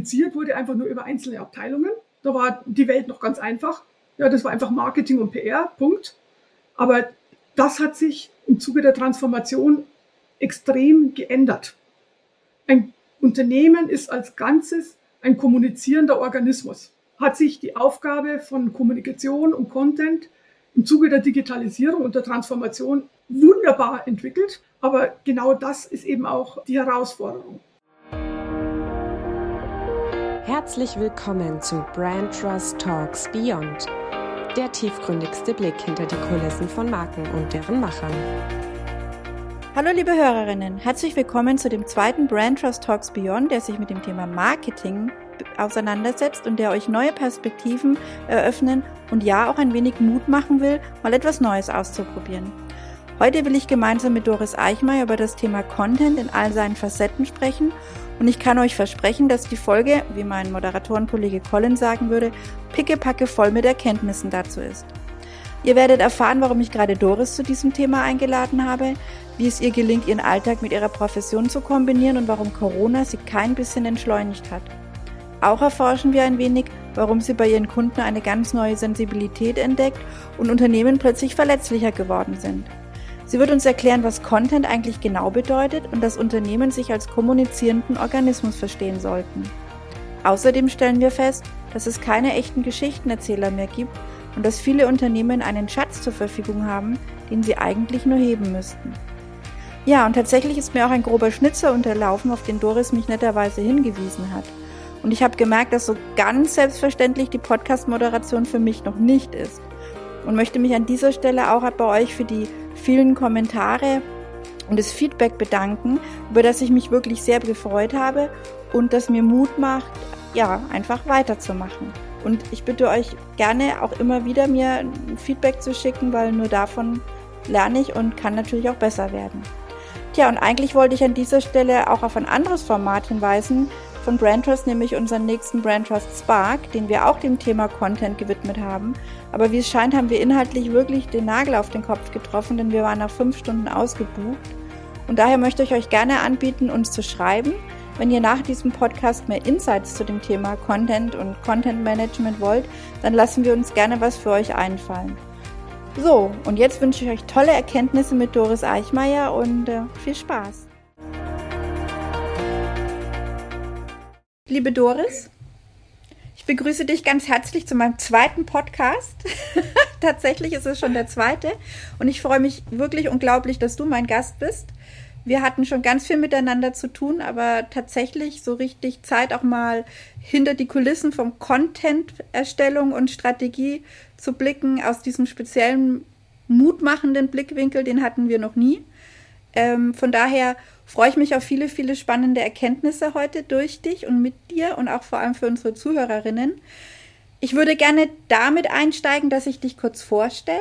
kommuniziert wurde einfach nur über einzelne Abteilungen. Da war die Welt noch ganz einfach. Ja, das war einfach Marketing und PR, Punkt. Aber das hat sich im Zuge der Transformation extrem geändert. Ein Unternehmen ist als Ganzes ein kommunizierender Organismus. Hat sich die Aufgabe von Kommunikation und Content im Zuge der Digitalisierung und der Transformation wunderbar entwickelt. Aber genau das ist eben auch die Herausforderung. Herzlich willkommen zu Brand Trust Talks Beyond, der tiefgründigste Blick hinter die Kulissen von Marken und deren Machern. Hallo liebe Hörerinnen, herzlich willkommen zu dem zweiten Brand Trust Talks Beyond, der sich mit dem Thema Marketing auseinandersetzt und der euch neue Perspektiven eröffnen und ja auch ein wenig Mut machen will, mal etwas Neues auszuprobieren. Heute will ich gemeinsam mit Doris Eichmeier über das Thema Content in all seinen Facetten sprechen und ich kann euch versprechen, dass die Folge, wie mein Moderatorenkollege Colin sagen würde, pickepacke voll mit Erkenntnissen dazu ist. Ihr werdet erfahren, warum ich gerade Doris zu diesem Thema eingeladen habe, wie es ihr gelingt, ihren Alltag mit ihrer Profession zu kombinieren und warum Corona sie kein bisschen entschleunigt hat. Auch erforschen wir ein wenig, warum sie bei ihren Kunden eine ganz neue Sensibilität entdeckt und Unternehmen plötzlich verletzlicher geworden sind. Sie wird uns erklären, was Content eigentlich genau bedeutet und dass Unternehmen sich als kommunizierenden Organismus verstehen sollten. Außerdem stellen wir fest, dass es keine echten Geschichtenerzähler mehr gibt und dass viele Unternehmen einen Schatz zur Verfügung haben, den sie eigentlich nur heben müssten. Ja, und tatsächlich ist mir auch ein grober Schnitzer unterlaufen, auf den Doris mich netterweise hingewiesen hat. Und ich habe gemerkt, dass so ganz selbstverständlich die Podcast-Moderation für mich noch nicht ist. Und möchte mich an dieser Stelle auch bei euch für die vielen Kommentare und das Feedback bedanken, über das ich mich wirklich sehr gefreut habe und das mir Mut macht, ja, einfach weiterzumachen. Und ich bitte euch gerne auch immer wieder mir Feedback zu schicken, weil nur davon lerne ich und kann natürlich auch besser werden. Tja, und eigentlich wollte ich an dieser Stelle auch auf ein anderes Format hinweisen von Brandtrust, nämlich unseren nächsten Brandtrust Spark, den wir auch dem Thema Content gewidmet haben. Aber wie es scheint, haben wir inhaltlich wirklich den Nagel auf den Kopf getroffen, denn wir waren nach fünf Stunden ausgebucht. Und daher möchte ich euch gerne anbieten, uns zu schreiben. Wenn ihr nach diesem Podcast mehr Insights zu dem Thema Content und Content Management wollt, dann lassen wir uns gerne was für euch einfallen. So, und jetzt wünsche ich euch tolle Erkenntnisse mit Doris Eichmeier und äh, viel Spaß. Liebe Doris, ich begrüße dich ganz herzlich zu meinem zweiten Podcast. Tatsächlich ist es schon der zweite. Und ich freue mich wirklich unglaublich, dass du mein Gast bist. Wir hatten schon ganz viel miteinander zu tun, aber tatsächlich so richtig Zeit auch mal hinter die Kulissen vom Content-Erstellung und Strategie zu blicken aus diesem speziellen mutmachenden Blickwinkel, den hatten wir noch nie. Ähm, von daher freue ich mich auf viele, viele spannende Erkenntnisse heute durch dich und mit dir und auch vor allem für unsere Zuhörerinnen. Ich würde gerne damit einsteigen, dass ich dich kurz vorstelle.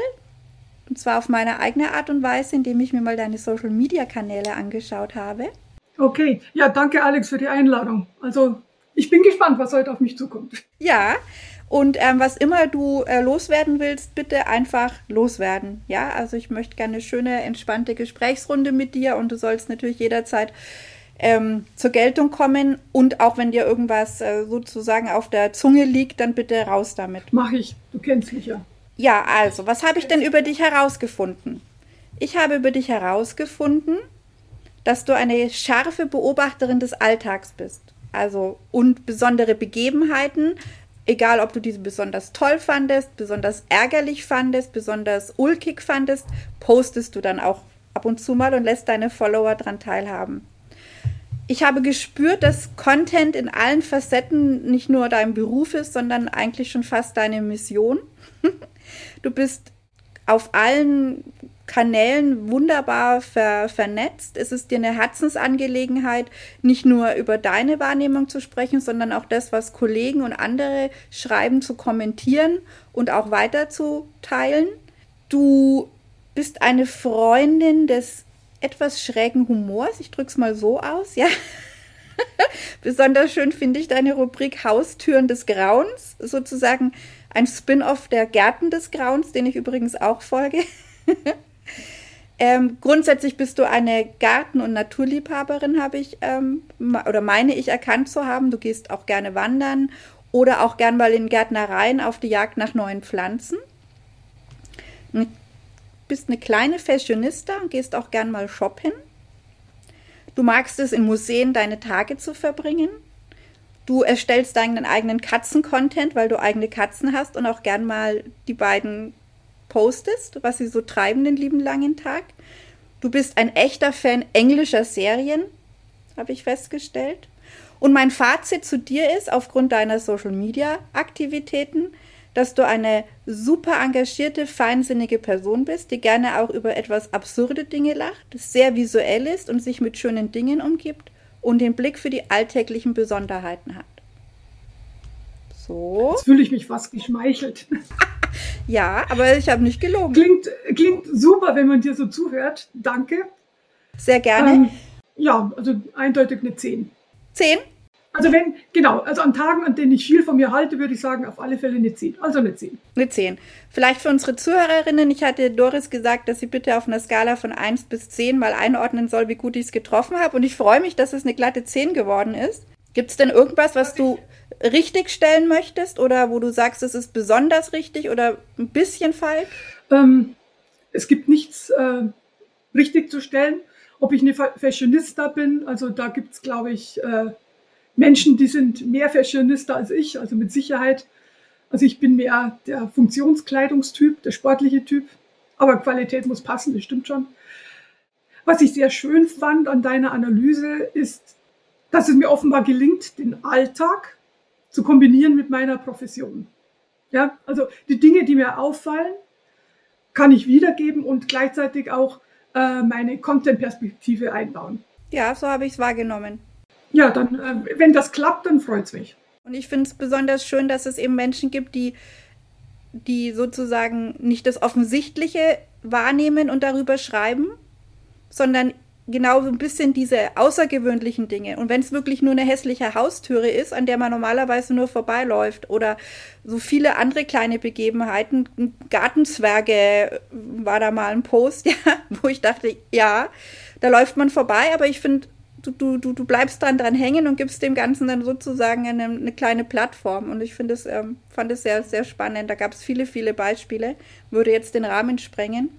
Und zwar auf meine eigene Art und Weise, indem ich mir mal deine Social Media Kanäle angeschaut habe. Okay, ja, danke Alex für die Einladung. Also ich bin gespannt, was heute auf mich zukommt. Ja, und ähm, was immer du äh, loswerden willst, bitte einfach loswerden. Ja, also ich möchte gerne eine schöne, entspannte Gesprächsrunde mit dir und du sollst natürlich jederzeit ähm, zur Geltung kommen. Und auch wenn dir irgendwas äh, sozusagen auf der Zunge liegt, dann bitte raus damit. Mach ich, du kennst mich ja. Ja, also, was habe ich denn über dich herausgefunden? Ich habe über dich herausgefunden, dass du eine scharfe Beobachterin des Alltags bist. Also und besondere Begebenheiten egal ob du diese besonders toll fandest, besonders ärgerlich fandest, besonders ulkig fandest, postest du dann auch ab und zu mal und lässt deine Follower daran teilhaben. Ich habe gespürt, dass Content in allen Facetten nicht nur dein Beruf ist, sondern eigentlich schon fast deine Mission. Du bist auf allen Kanälen wunderbar ver vernetzt. Es ist dir eine Herzensangelegenheit, nicht nur über deine Wahrnehmung zu sprechen, sondern auch das, was Kollegen und andere schreiben, zu kommentieren und auch weiterzuteilen. Du bist eine Freundin des etwas schrägen Humors. Ich drücke es mal so aus, ja. Besonders schön finde ich deine Rubrik Haustüren des Grauens, sozusagen ein Spin-off der Gärten des Grauens, den ich übrigens auch folge. Ähm, grundsätzlich bist du eine Garten- und Naturliebhaberin, habe ich ähm, oder meine ich erkannt zu haben. Du gehst auch gerne wandern oder auch gern mal in Gärtnereien auf die Jagd nach neuen Pflanzen. Du bist eine kleine Fashionista und gehst auch gern mal shoppen. Du magst es, in Museen deine Tage zu verbringen. Du erstellst deinen eigenen Katzen-Content, weil du eigene Katzen hast und auch gern mal die beiden postest, was sie so treiben den lieben langen Tag. Du bist ein echter Fan englischer Serien, habe ich festgestellt. Und mein Fazit zu dir ist, aufgrund deiner Social-Media-Aktivitäten, dass du eine super engagierte, feinsinnige Person bist, die gerne auch über etwas absurde Dinge lacht, sehr visuell ist und sich mit schönen Dingen umgibt und den Blick für die alltäglichen Besonderheiten hat. So. Jetzt fühle ich mich fast geschmeichelt. ja, aber ich habe nicht gelogen. Klingt, klingt super, wenn man dir so zuhört. Danke. Sehr gerne. Ähm, ja, also eindeutig eine 10. 10? Also wenn, genau, also an Tagen, an denen ich viel von mir halte, würde ich sagen, auf alle Fälle eine 10. Also eine 10. Eine 10. Vielleicht für unsere Zuhörerinnen, ich hatte Doris gesagt, dass sie bitte auf einer Skala von 1 bis 10 mal einordnen soll, wie gut ich es getroffen habe. Und ich freue mich, dass es eine glatte 10 geworden ist. Gibt es denn irgendwas, was du richtig stellen möchtest oder wo du sagst, es ist besonders richtig oder ein bisschen falsch? Ähm, es gibt nichts äh, richtig zu stellen. Ob ich eine Fashionista bin, also da gibt es, glaube ich, äh, Menschen, die sind mehr Fashionista als ich, also mit Sicherheit. Also ich bin mehr der Funktionskleidungstyp, der sportliche Typ. Aber Qualität muss passen, das stimmt schon. Was ich sehr schön fand an deiner Analyse ist, dass es mir offenbar gelingt, den Alltag zu kombinieren mit meiner Profession. Ja, also die Dinge, die mir auffallen, kann ich wiedergeben und gleichzeitig auch äh, meine Content-Perspektive einbauen. Ja, so habe ich es wahrgenommen. Ja, dann, äh, wenn das klappt, dann freut es mich. Und ich finde es besonders schön, dass es eben Menschen gibt, die, die sozusagen nicht das Offensichtliche wahrnehmen und darüber schreiben, sondern genau so ein bisschen diese außergewöhnlichen Dinge. Und wenn es wirklich nur eine hässliche Haustüre ist, an der man normalerweise nur vorbeiläuft oder so viele andere kleine Begebenheiten, Gartenzwerge war da mal ein Post, ja, wo ich dachte, ja, da läuft man vorbei, aber ich finde, du, du, du, bleibst dran dran hängen und gibst dem Ganzen dann sozusagen eine, eine kleine Plattform. Und ich finde es, ähm, fand es sehr, sehr spannend. Da gab es viele, viele Beispiele, würde jetzt den Rahmen sprengen.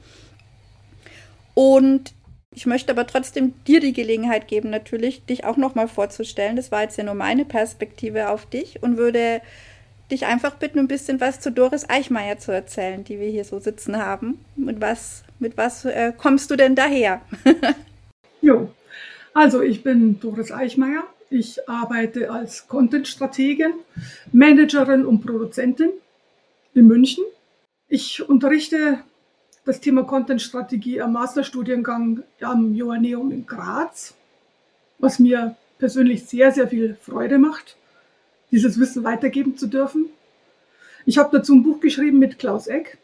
Und ich möchte aber trotzdem dir die Gelegenheit geben, natürlich, dich auch nochmal vorzustellen. Das war jetzt ja nur meine Perspektive auf dich und würde dich einfach bitten, ein bisschen was zu Doris Eichmeier zu erzählen, die wir hier so sitzen haben. Mit was, mit was äh, kommst du denn daher? jo, also ich bin Doris Eichmeier. Ich arbeite als Content-Strategin, Managerin und Produzentin in München. Ich unterrichte das Thema Content-Strategie am Masterstudiengang am Joanneum in Graz, was mir persönlich sehr, sehr viel Freude macht, dieses Wissen weitergeben zu dürfen. Ich habe dazu ein Buch geschrieben mit Klaus Eck.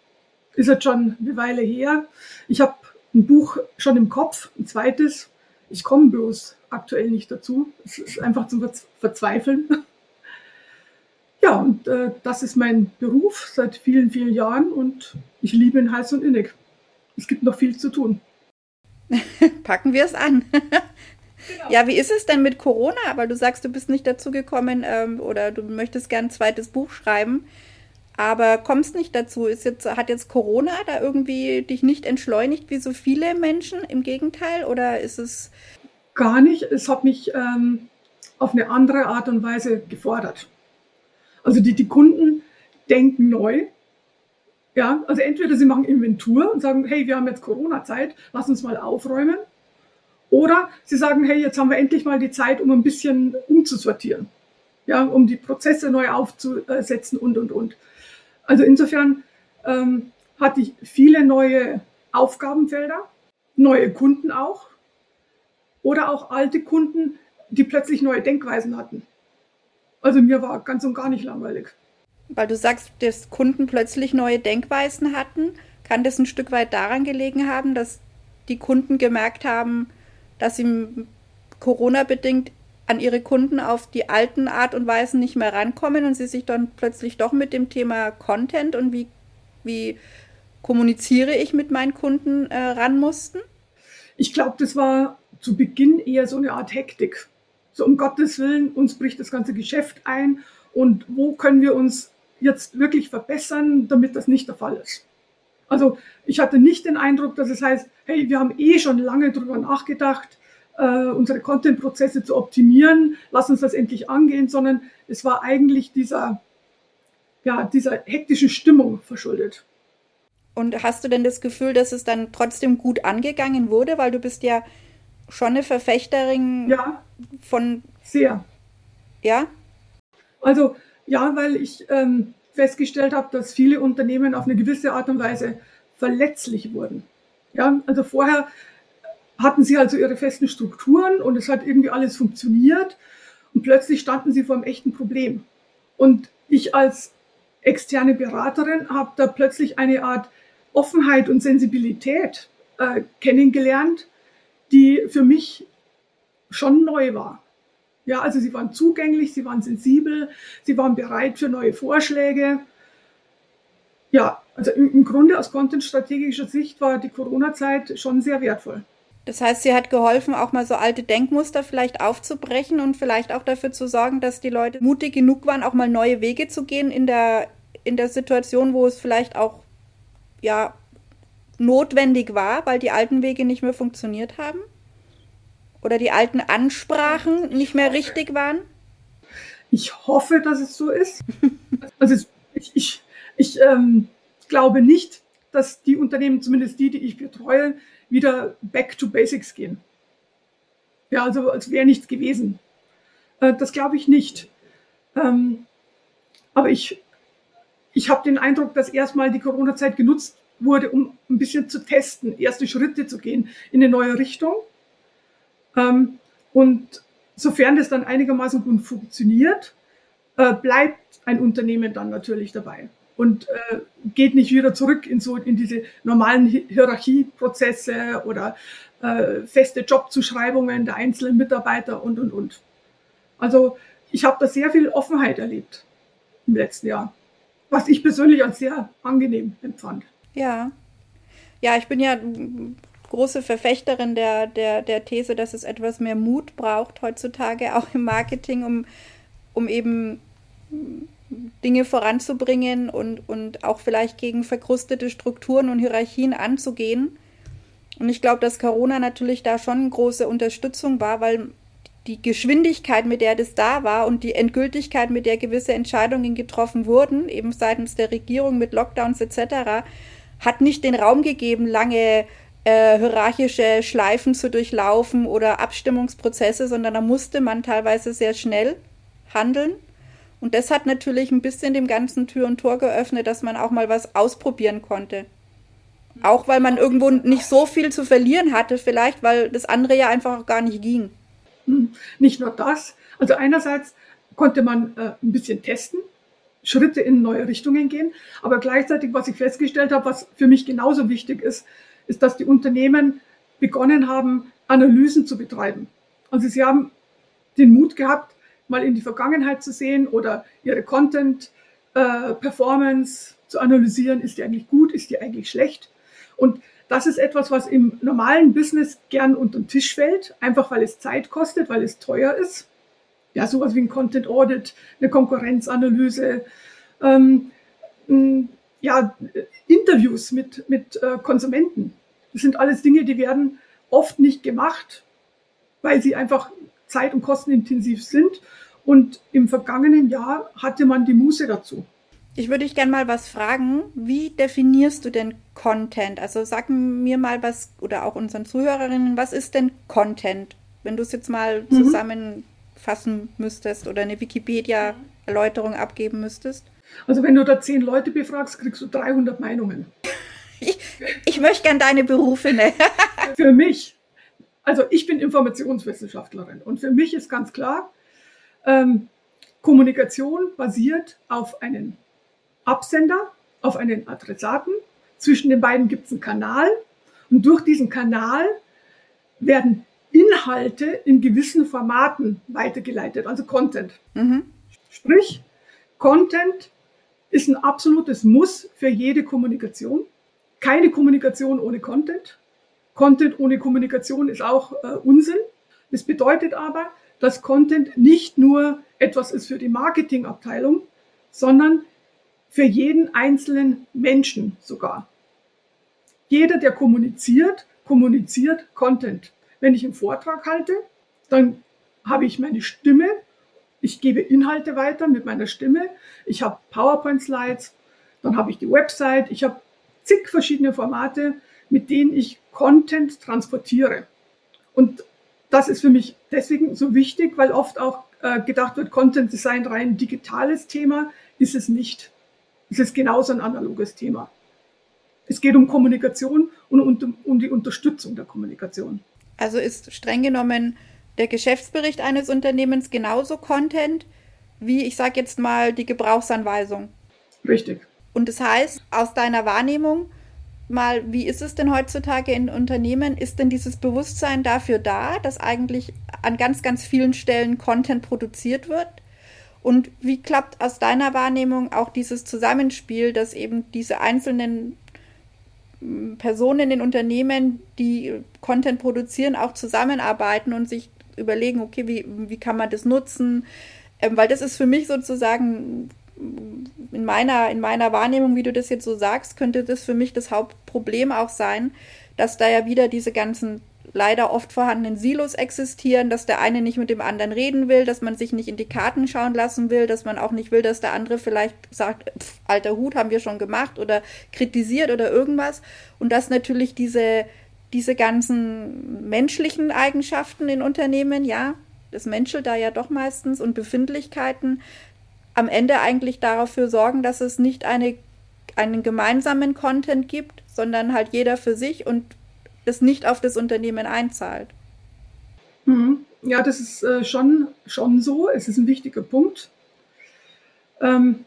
Ist jetzt schon eine Weile her. Ich habe ein Buch schon im Kopf, ein zweites. Ich komme bloß aktuell nicht dazu. Es ist einfach zum Verzweifeln. Ja, und äh, das ist mein Beruf seit vielen, vielen Jahren und ich liebe ihn heiß und innig. Es gibt noch viel zu tun. Packen wir es an. Genau. Ja, wie ist es denn mit Corona? Weil du sagst, du bist nicht dazu gekommen ähm, oder du möchtest gern ein zweites Buch schreiben, aber kommst nicht dazu. Ist jetzt, hat jetzt Corona da irgendwie dich nicht entschleunigt wie so viele Menschen? Im Gegenteil? Oder ist es. Gar nicht. Es hat mich ähm, auf eine andere Art und Weise gefordert. Also die, die Kunden denken neu. Ja, also entweder sie machen Inventur und sagen, hey, wir haben jetzt Corona-Zeit, lass uns mal aufräumen. Oder sie sagen, hey, jetzt haben wir endlich mal die Zeit, um ein bisschen umzusortieren. Ja, um die Prozesse neu aufzusetzen und, und, und. Also insofern ähm, hatte ich viele neue Aufgabenfelder, neue Kunden auch. Oder auch alte Kunden, die plötzlich neue Denkweisen hatten. Also mir war ganz und gar nicht langweilig. Weil du sagst, dass Kunden plötzlich neue Denkweisen hatten, kann das ein Stück weit daran gelegen haben, dass die Kunden gemerkt haben, dass sie Corona-bedingt an ihre Kunden auf die alten Art und Weisen nicht mehr rankommen und sie sich dann plötzlich doch mit dem Thema Content und wie, wie kommuniziere ich mit meinen Kunden äh, ran mussten? ich glaube, das war zu Beginn eher so eine Art Hektik. So um Gottes Willen, uns bricht das ganze Geschäft ein und wo können wir uns jetzt wirklich verbessern, damit das nicht der Fall ist. Also ich hatte nicht den Eindruck, dass es heißt, hey, wir haben eh schon lange darüber nachgedacht, äh, unsere Content-Prozesse zu optimieren, lass uns das endlich angehen, sondern es war eigentlich dieser, ja, dieser hektischen Stimmung verschuldet. Und hast du denn das Gefühl, dass es dann trotzdem gut angegangen wurde, weil du bist ja schon eine Verfechterin ja, von. Sehr. Ja? Also ja, weil ich ähm, festgestellt habe, dass viele Unternehmen auf eine gewisse Art und Weise verletzlich wurden. Ja, also vorher hatten sie also ihre festen Strukturen und es hat irgendwie alles funktioniert und plötzlich standen sie vor einem echten Problem. Und ich als externe Beraterin habe da plötzlich eine Art Offenheit und Sensibilität äh, kennengelernt, die für mich schon neu war. Ja, also sie waren zugänglich, sie waren sensibel, sie waren bereit für neue Vorschläge. Ja, also im Grunde aus content-strategischer Sicht war die Corona-Zeit schon sehr wertvoll. Das heißt, sie hat geholfen, auch mal so alte Denkmuster vielleicht aufzubrechen und vielleicht auch dafür zu sorgen, dass die Leute mutig genug waren, auch mal neue Wege zu gehen in der, in der Situation, wo es vielleicht auch ja notwendig war, weil die alten Wege nicht mehr funktioniert haben? Oder die alten Ansprachen nicht mehr richtig waren? Ich hoffe, dass es so ist. Also ich, ich, ich ähm, glaube nicht, dass die Unternehmen, zumindest die, die ich betreue, wieder back to basics gehen. Ja, also als wäre nichts gewesen. Äh, das glaube ich nicht. Ähm, aber ich, ich habe den Eindruck, dass erstmal die Corona-Zeit genutzt wurde, um ein bisschen zu testen, erste Schritte zu gehen in eine neue Richtung. Ähm, und sofern das dann einigermaßen gut funktioniert, äh, bleibt ein Unternehmen dann natürlich dabei und äh, geht nicht wieder zurück in so in diese normalen Hierarchieprozesse oder äh, feste Jobzuschreibungen der einzelnen Mitarbeiter und und und. Also ich habe da sehr viel Offenheit erlebt im letzten Jahr, was ich persönlich als sehr angenehm empfand. Ja, ja, ich bin ja große Verfechterin der, der, der These, dass es etwas mehr Mut braucht heutzutage auch im Marketing, um, um eben Dinge voranzubringen und, und auch vielleicht gegen verkrustete Strukturen und Hierarchien anzugehen. Und ich glaube, dass Corona natürlich da schon große Unterstützung war, weil die Geschwindigkeit, mit der das da war und die Endgültigkeit, mit der gewisse Entscheidungen getroffen wurden, eben seitens der Regierung mit Lockdowns etc., hat nicht den Raum gegeben, lange äh, hierarchische Schleifen zu durchlaufen oder Abstimmungsprozesse, sondern da musste man teilweise sehr schnell handeln. Und das hat natürlich ein bisschen dem ganzen Tür und Tor geöffnet, dass man auch mal was ausprobieren konnte. Auch weil man irgendwo nicht so viel zu verlieren hatte, vielleicht, weil das andere ja einfach auch gar nicht ging. Hm, nicht nur das. Also einerseits konnte man äh, ein bisschen testen, Schritte in neue Richtungen gehen, aber gleichzeitig, was ich festgestellt habe, was für mich genauso wichtig ist, ist, dass die Unternehmen begonnen haben, Analysen zu betreiben. Also sie haben den Mut gehabt, mal in die Vergangenheit zu sehen oder ihre Content-Performance äh, zu analysieren. Ist die eigentlich gut? Ist die eigentlich schlecht? Und das ist etwas, was im normalen Business gern unter den Tisch fällt, einfach weil es Zeit kostet, weil es teuer ist. Ja, sowas wie ein Content Audit, eine Konkurrenzanalyse, ähm, ja, Interviews mit, mit äh, Konsumenten. Das sind alles Dinge, die werden oft nicht gemacht, weil sie einfach zeit- und kostenintensiv sind. Und im vergangenen Jahr hatte man die Muße dazu. Ich würde dich gerne mal was fragen. Wie definierst du denn Content? Also sag mir mal was oder auch unseren Zuhörerinnen, was ist denn Content? Wenn du es jetzt mal mhm. zusammenfassen müsstest oder eine Wikipedia-Erläuterung abgeben müsstest. Also wenn du da zehn Leute befragst, kriegst du 300 Meinungen. Ich, ich möchte gerne deine Berufe. Ne? Für mich also ich bin Informationswissenschaftlerin und für mich ist ganz klar, ähm, Kommunikation basiert auf einen Absender, auf einen Adressaten. Zwischen den beiden gibt es einen Kanal und durch diesen Kanal werden Inhalte in gewissen Formaten weitergeleitet, also Content. Mhm. Sprich, Content ist ein absolutes Muss für jede Kommunikation. Keine Kommunikation ohne Content. Content ohne Kommunikation ist auch äh, Unsinn. Das bedeutet aber, dass Content nicht nur etwas ist für die Marketingabteilung, sondern für jeden einzelnen Menschen sogar. Jeder, der kommuniziert, kommuniziert Content. Wenn ich einen Vortrag halte, dann habe ich meine Stimme, ich gebe Inhalte weiter mit meiner Stimme, ich habe PowerPoint-Slides, dann habe ich die Website, ich habe zig verschiedene Formate, mit denen ich Content transportiere. Und das ist für mich deswegen so wichtig, weil oft auch äh, gedacht wird, Content Design rein digitales Thema, ist es nicht. Es ist genauso ein analoges Thema. Es geht um Kommunikation und um, um die Unterstützung der Kommunikation. Also ist streng genommen der Geschäftsbericht eines Unternehmens genauso Content wie, ich sage jetzt mal, die Gebrauchsanweisung. Richtig. Und das heißt, aus deiner Wahrnehmung, mal, wie ist es denn heutzutage in Unternehmen? Ist denn dieses Bewusstsein dafür da, dass eigentlich an ganz, ganz vielen Stellen Content produziert wird? Und wie klappt aus deiner Wahrnehmung auch dieses Zusammenspiel, dass eben diese einzelnen hm, Personen in Unternehmen, die Content produzieren, auch zusammenarbeiten und sich überlegen, okay, wie, wie kann man das nutzen? Ähm, weil das ist für mich sozusagen in meiner, in meiner Wahrnehmung, wie du das jetzt so sagst, könnte das für mich das Hauptproblem auch sein, dass da ja wieder diese ganzen leider oft vorhandenen Silos existieren, dass der eine nicht mit dem anderen reden will, dass man sich nicht in die Karten schauen lassen will, dass man auch nicht will, dass der andere vielleicht sagt, pff, alter Hut haben wir schon gemacht oder kritisiert oder irgendwas. Und dass natürlich diese, diese ganzen menschlichen Eigenschaften in Unternehmen, ja, das menschelt da ja doch meistens und Befindlichkeiten, am Ende eigentlich dafür sorgen, dass es nicht eine, einen gemeinsamen Content gibt, sondern halt jeder für sich und das nicht auf das Unternehmen einzahlt. Mhm. Ja, das ist äh, schon, schon so. Es ist ein wichtiger Punkt. Ähm,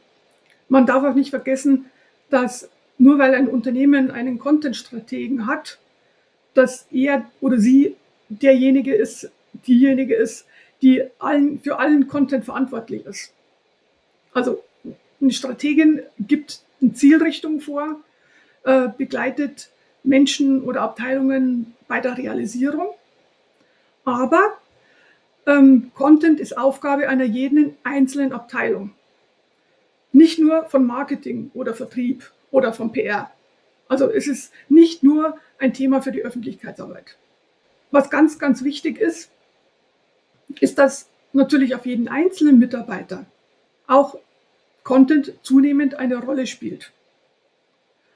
man darf auch nicht vergessen, dass nur weil ein Unternehmen einen Content-Strategen hat, dass er oder sie derjenige ist, diejenige ist, die allen, für allen Content verantwortlich ist. Also eine Strategin gibt eine Zielrichtung vor, äh, begleitet Menschen oder Abteilungen bei der Realisierung. Aber ähm, Content ist Aufgabe einer jeden einzelnen Abteilung. Nicht nur von Marketing oder Vertrieb oder von PR. Also es ist nicht nur ein Thema für die Öffentlichkeitsarbeit. Was ganz, ganz wichtig ist, ist, dass natürlich auf jeden einzelnen Mitarbeiter auch Content zunehmend eine Rolle spielt.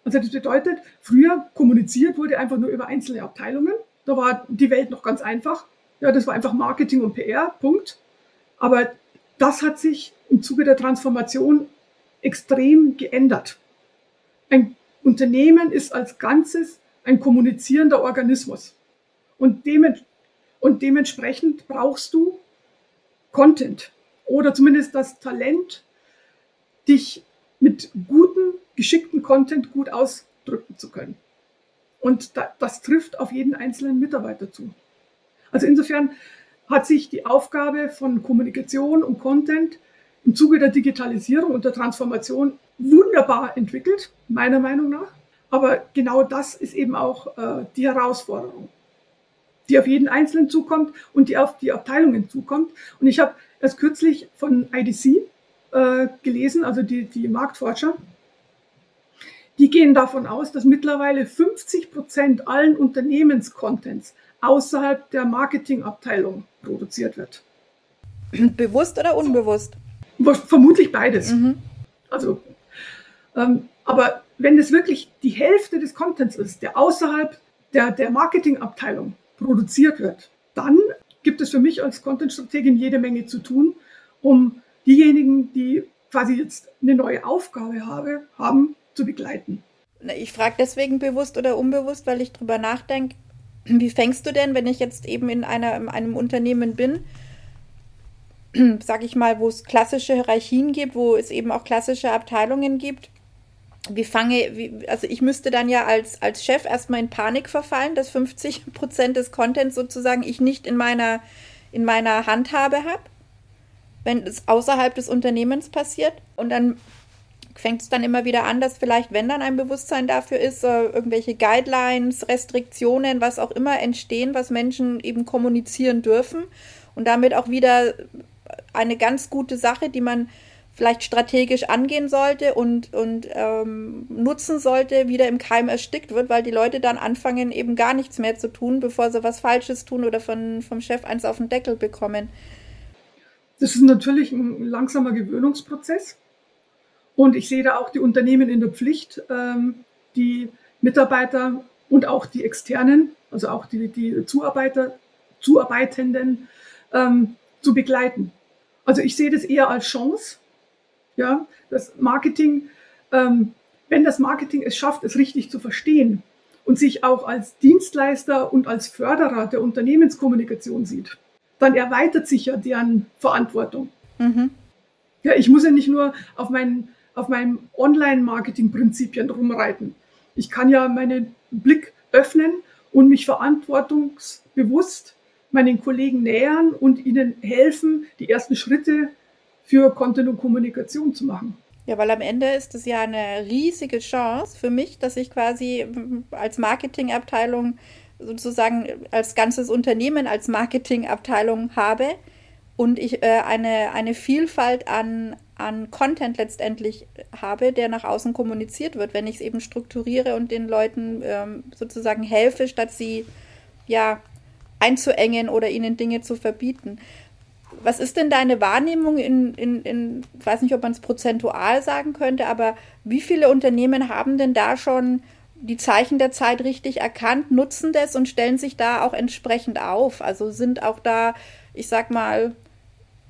Also das bedeutet, früher kommuniziert wurde einfach nur über einzelne Abteilungen. Da war die Welt noch ganz einfach. Ja, das war einfach Marketing und PR, Punkt. Aber das hat sich im Zuge der Transformation extrem geändert. Ein Unternehmen ist als Ganzes ein kommunizierender Organismus. Und, dements und dementsprechend brauchst du Content oder zumindest das Talent, dich mit gutem, geschickten Content gut ausdrücken zu können. Und da, das trifft auf jeden einzelnen Mitarbeiter zu. Also insofern hat sich die Aufgabe von Kommunikation und Content im Zuge der Digitalisierung und der Transformation wunderbar entwickelt, meiner Meinung nach. Aber genau das ist eben auch äh, die Herausforderung, die auf jeden Einzelnen zukommt und die auf die Abteilungen zukommt. Und ich habe erst kürzlich von IDC äh, gelesen, also die, die Marktforscher, die gehen davon aus, dass mittlerweile 50 Prozent allen Unternehmenscontents außerhalb der Marketingabteilung produziert wird. Bewusst oder unbewusst? Vermutlich beides. Mhm. Also, aber wenn es wirklich die Hälfte des Contents ist, der außerhalb der, der Marketingabteilung produziert wird, dann gibt es für mich als Content-Strategin jede Menge zu tun, um diejenigen, die quasi jetzt eine neue Aufgabe habe, haben, zu begleiten. Ich frage deswegen bewusst oder unbewusst, weil ich drüber nachdenke, wie fängst du denn, wenn ich jetzt eben in, einer, in einem Unternehmen bin, sag ich mal, wo es klassische Hierarchien gibt, wo es eben auch klassische Abteilungen gibt, wie fange, wie, also ich müsste dann ja als, als Chef erstmal in Panik verfallen, dass 50 Prozent des Contents sozusagen ich nicht in meiner, in meiner Handhabe habe wenn es außerhalb des Unternehmens passiert. Und dann fängt es dann immer wieder an, dass vielleicht, wenn dann ein Bewusstsein dafür ist, äh, irgendwelche Guidelines, Restriktionen, was auch immer entstehen, was Menschen eben kommunizieren dürfen und damit auch wieder eine ganz gute Sache, die man vielleicht strategisch angehen sollte und, und ähm, nutzen sollte, wieder im Keim erstickt wird, weil die Leute dann anfangen, eben gar nichts mehr zu tun, bevor sie was Falsches tun oder von, vom Chef eins auf den Deckel bekommen. Das ist natürlich ein langsamer Gewöhnungsprozess. Und ich sehe da auch die Unternehmen in der Pflicht, ähm, die Mitarbeiter und auch die Externen, also auch die, die Zuarbeiter, Zuarbeitenden ähm, zu begleiten. Also ich sehe das eher als Chance, ja, das Marketing, ähm, wenn das Marketing es schafft, es richtig zu verstehen und sich auch als Dienstleister und als Förderer der Unternehmenskommunikation sieht, dann erweitert sich ja deren Verantwortung. Mhm. Ja, ich muss ja nicht nur auf, mein, auf meinen Online-Marketing-Prinzipien rumreiten. Ich kann ja meinen Blick öffnen und mich verantwortungsbewusst meinen Kollegen nähern und ihnen helfen, die ersten Schritte für Content und Kommunikation zu machen. Ja, weil am Ende ist es ja eine riesige Chance für mich, dass ich quasi als Marketingabteilung sozusagen als ganzes Unternehmen als Marketingabteilung habe und ich äh, eine, eine Vielfalt an, an Content letztendlich habe, der nach außen kommuniziert wird, wenn ich es eben strukturiere und den Leuten ähm, sozusagen helfe, statt sie ja einzuengen oder ihnen Dinge zu verbieten. Was ist denn deine Wahrnehmung in, in, in ich weiß nicht, ob man es prozentual sagen könnte, aber wie viele Unternehmen haben denn da schon die Zeichen der Zeit richtig erkannt, nutzen das und stellen sich da auch entsprechend auf? Also sind auch da, ich sag mal,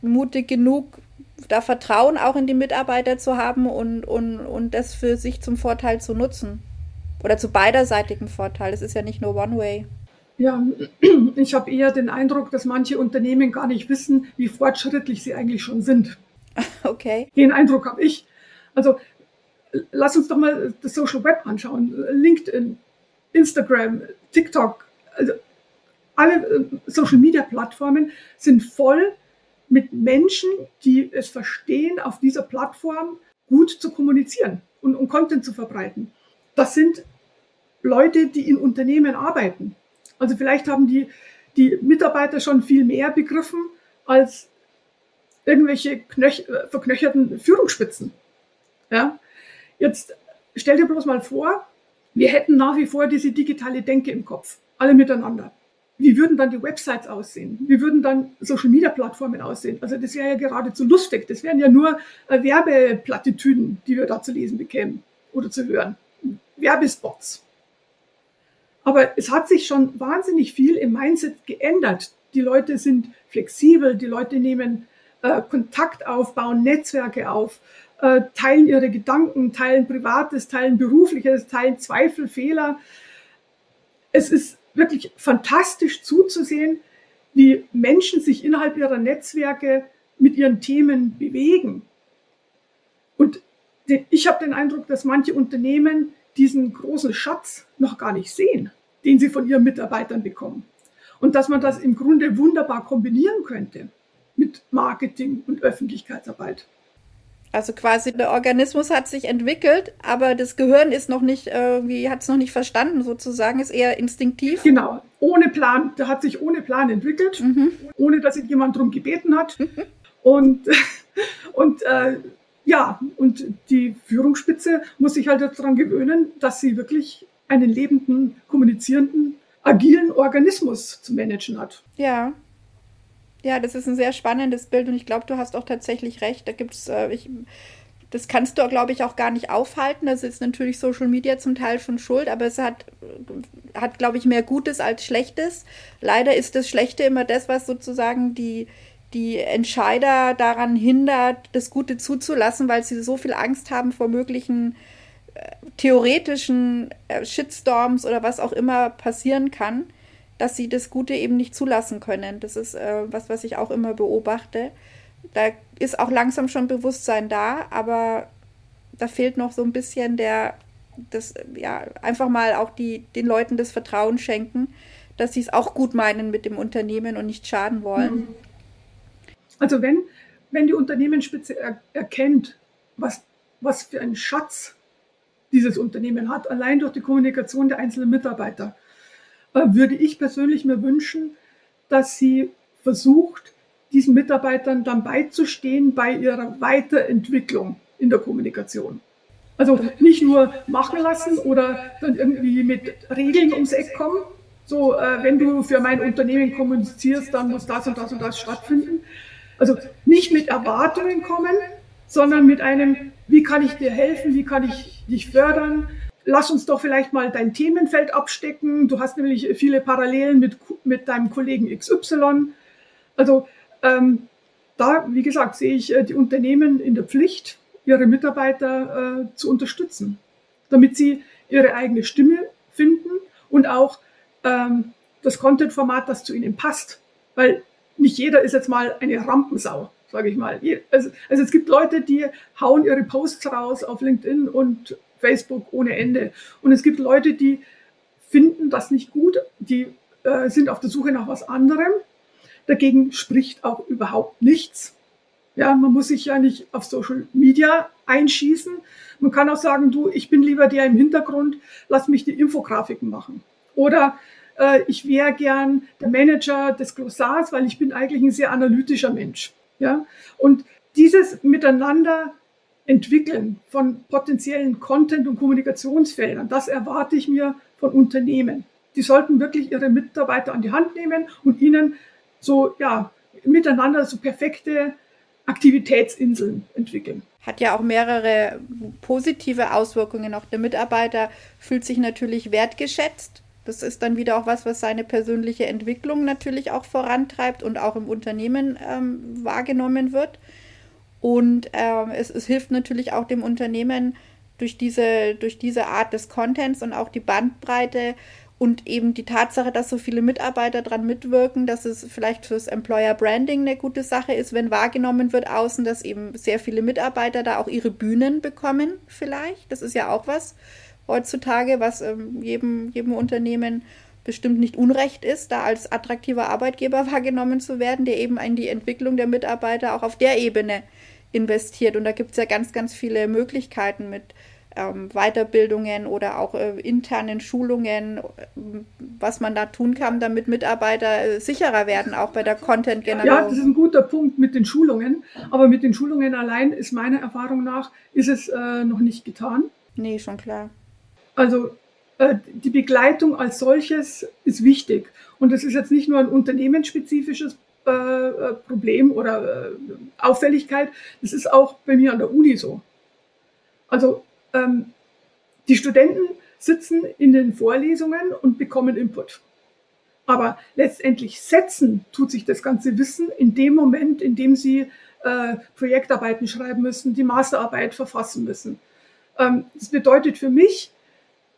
mutig genug, da Vertrauen auch in die Mitarbeiter zu haben und, und, und das für sich zum Vorteil zu nutzen? Oder zu beiderseitigem Vorteil. Es ist ja nicht nur One-Way. Ja, ich habe eher den Eindruck, dass manche Unternehmen gar nicht wissen, wie fortschrittlich sie eigentlich schon sind. Okay. Den Eindruck habe ich. Also lass uns doch mal das Social Web anschauen. LinkedIn, Instagram, TikTok, also alle äh, Social Media Plattformen sind voll mit Menschen, die es verstehen, auf dieser Plattform gut zu kommunizieren und, und Content zu verbreiten. Das sind Leute, die in Unternehmen arbeiten. Also vielleicht haben die, die Mitarbeiter schon viel mehr begriffen als irgendwelche knöch, verknöcherten Führungsspitzen. Ja? Jetzt stell dir bloß mal vor, wir hätten nach wie vor diese digitale Denke im Kopf, alle miteinander. Wie würden dann die Websites aussehen? Wie würden dann Social-Media-Plattformen aussehen? Also das wäre ja geradezu lustig. Das wären ja nur äh, Werbeplattitüden, die wir da zu lesen bekämen oder zu hören. Werbespots. Aber es hat sich schon wahnsinnig viel im Mindset geändert. Die Leute sind flexibel, die Leute nehmen äh, Kontakt auf, bauen Netzwerke auf, äh, teilen ihre Gedanken, teilen Privates, teilen Berufliches, teilen Zweifel, Fehler. Es ist wirklich fantastisch zuzusehen, wie Menschen sich innerhalb ihrer Netzwerke mit ihren Themen bewegen. Und ich habe den Eindruck, dass manche Unternehmen diesen großen Schatz noch gar nicht sehen, den sie von ihren Mitarbeitern bekommen. Und dass man das im Grunde wunderbar kombinieren könnte mit Marketing und Öffentlichkeitsarbeit. Also quasi der Organismus hat sich entwickelt, aber das Gehirn ist noch nicht irgendwie, hat es noch nicht verstanden sozusagen, ist eher instinktiv. Genau, ohne Plan, der hat sich ohne Plan entwickelt, mhm. ohne dass ihn jemand darum gebeten hat. Und, und äh, ja, und die Führungsspitze muss sich halt daran gewöhnen, dass sie wirklich einen lebenden, kommunizierenden, agilen Organismus zu managen hat. Ja. Ja, das ist ein sehr spannendes Bild und ich glaube, du hast auch tatsächlich recht. Da gibt es, äh, das kannst du, glaube ich, auch gar nicht aufhalten. Das ist natürlich Social Media zum Teil schon schuld, aber es hat, hat glaube ich, mehr Gutes als Schlechtes. Leider ist das Schlechte immer das, was sozusagen die, die Entscheider daran hindert, das Gute zuzulassen, weil sie so viel Angst haben vor möglichen äh, theoretischen äh, Shitstorms oder was auch immer passieren kann, dass sie das Gute eben nicht zulassen können. Das ist äh, was, was ich auch immer beobachte. Da ist auch langsam schon Bewusstsein da, aber da fehlt noch so ein bisschen der, das, ja, einfach mal auch die, den Leuten das Vertrauen schenken, dass sie es auch gut meinen mit dem Unternehmen und nicht schaden wollen. Mhm. Also wenn, wenn die Unternehmensspitze er, erkennt, was was für ein Schatz dieses Unternehmen hat, allein durch die Kommunikation der einzelnen Mitarbeiter, äh, würde ich persönlich mir wünschen, dass sie versucht, diesen Mitarbeitern dann beizustehen bei ihrer Weiterentwicklung in der Kommunikation. Also nicht nur machen lassen oder dann irgendwie mit Regeln ums Eck kommen. So, äh, wenn du für mein Unternehmen kommunizierst, dann muss das und das und das stattfinden. Also nicht mit Erwartungen kommen, sondern mit einem, wie kann ich dir helfen, wie kann ich dich fördern, lass uns doch vielleicht mal dein Themenfeld abstecken. Du hast nämlich viele Parallelen mit, mit deinem Kollegen XY. Also ähm, da, wie gesagt, sehe ich äh, die Unternehmen in der Pflicht, ihre Mitarbeiter äh, zu unterstützen, damit sie ihre eigene Stimme finden und auch ähm, das Content-Format, das zu ihnen passt. Weil nicht jeder ist jetzt mal eine Rampensau, sage ich mal. Also, also es gibt Leute, die hauen ihre Posts raus auf LinkedIn und Facebook ohne Ende. Und es gibt Leute, die finden das nicht gut, die äh, sind auf der Suche nach was anderem. Dagegen spricht auch überhaupt nichts. Ja, man muss sich ja nicht auf Social Media einschießen. Man kann auch sagen, du, ich bin lieber der im Hintergrund, lass mich die Infografiken machen. Oder äh, ich wäre gern der Manager des Glossars, weil ich bin eigentlich ein sehr analytischer Mensch. Ja, und dieses Miteinander entwickeln von potenziellen Content- und Kommunikationsfeldern, das erwarte ich mir von Unternehmen. Die sollten wirklich ihre Mitarbeiter an die Hand nehmen und ihnen so, ja, miteinander so perfekte Aktivitätsinseln entwickeln. Hat ja auch mehrere positive Auswirkungen. Auch der Mitarbeiter fühlt sich natürlich wertgeschätzt. Das ist dann wieder auch was, was seine persönliche Entwicklung natürlich auch vorantreibt und auch im Unternehmen ähm, wahrgenommen wird. Und ähm, es, es hilft natürlich auch dem Unternehmen durch diese, durch diese Art des Contents und auch die Bandbreite und eben die Tatsache, dass so viele Mitarbeiter daran mitwirken, dass es vielleicht fürs Employer Branding eine gute Sache ist, wenn wahrgenommen wird außen, dass eben sehr viele Mitarbeiter da auch ihre Bühnen bekommen, vielleicht. Das ist ja auch was heutzutage, was ähm, jedem, jedem Unternehmen bestimmt nicht unrecht ist, da als attraktiver Arbeitgeber wahrgenommen zu werden, der eben in die Entwicklung der Mitarbeiter auch auf der Ebene investiert. Und da gibt es ja ganz, ganz viele Möglichkeiten mit ähm, Weiterbildungen oder auch äh, internen Schulungen, was man da tun kann, damit Mitarbeiter äh, sicherer werden, auch bei der Content-Generierung. Ja, das ist ein guter Punkt mit den Schulungen. Aber mit den Schulungen allein ist meiner Erfahrung nach, ist es äh, noch nicht getan. Nee, schon klar. Also äh, die Begleitung als solches ist wichtig. Und das ist jetzt nicht nur ein unternehmensspezifisches äh, äh, Problem oder Auffälligkeit, das ist auch bei mir an der Uni so. Also ähm, die Studenten sitzen in den Vorlesungen und bekommen Input. Aber letztendlich setzen tut sich das ganze Wissen in dem Moment, in dem sie äh, Projektarbeiten schreiben müssen, die Masterarbeit verfassen müssen. Ähm, das bedeutet für mich,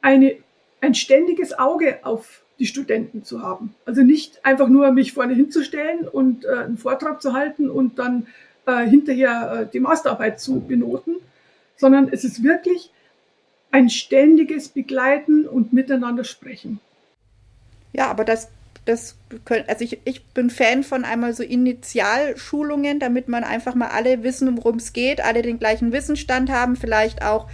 eine, ein ständiges Auge auf die Studenten zu haben. Also nicht einfach nur mich vorne hinzustellen und äh, einen Vortrag zu halten und dann äh, hinterher äh, die Masterarbeit zu benoten, sondern es ist wirklich ein ständiges Begleiten und miteinander sprechen. Ja, aber das, das können, also ich, ich bin Fan von einmal so Initialschulungen, damit man einfach mal alle wissen, worum es geht, alle den gleichen Wissensstand haben, vielleicht auch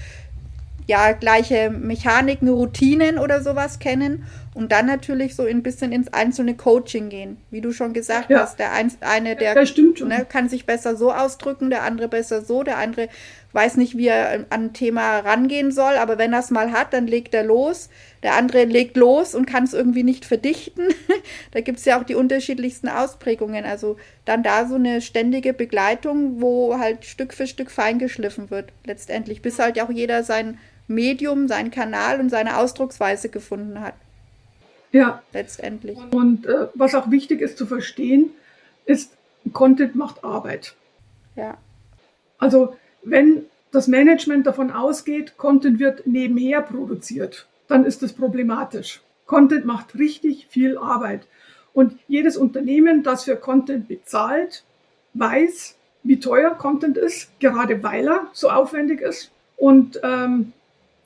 ja, gleiche Mechaniken, Routinen oder sowas kennen und dann natürlich so ein bisschen ins einzelne Coaching gehen. Wie du schon gesagt ja. hast, der ein, eine, der ne, kann sich besser so ausdrücken, der andere besser so, der andere weiß nicht, wie er an ein Thema rangehen soll, aber wenn er es mal hat, dann legt er los. Der andere legt los und kann es irgendwie nicht verdichten. da gibt es ja auch die unterschiedlichsten Ausprägungen. Also dann da so eine ständige Begleitung, wo halt Stück für Stück feingeschliffen wird, letztendlich, bis halt auch jeder sein Medium, seinen Kanal und seine Ausdrucksweise gefunden hat. Ja. Letztendlich. Und äh, was auch wichtig ist zu verstehen, ist, Content macht Arbeit. Ja. Also wenn das Management davon ausgeht, Content wird nebenher produziert, dann ist das problematisch. Content macht richtig viel Arbeit. Und jedes Unternehmen, das für Content bezahlt, weiß, wie teuer Content ist, gerade weil er so aufwendig ist. Und ähm,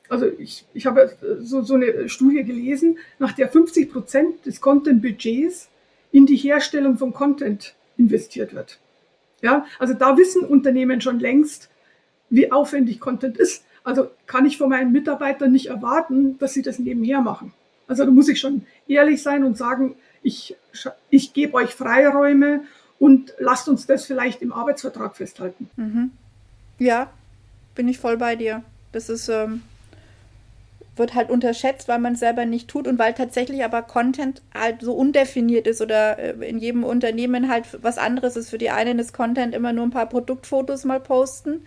also ich, ich habe so, so eine Studie gelesen, nach der 50 Prozent des Content-Budgets in die Herstellung von Content investiert wird. Ja, also da wissen Unternehmen schon längst, wie aufwendig Content ist. Also kann ich von meinen Mitarbeitern nicht erwarten, dass sie das nebenher machen. Also da muss ich schon ehrlich sein und sagen, ich, ich gebe euch Freiräume und lasst uns das vielleicht im Arbeitsvertrag festhalten. Mhm. Ja, bin ich voll bei dir. Das ist, ähm, wird halt unterschätzt, weil man es selber nicht tut und weil tatsächlich aber Content halt so undefiniert ist oder äh, in jedem Unternehmen halt was anderes ist. Für die einen ist Content immer nur ein paar Produktfotos mal posten.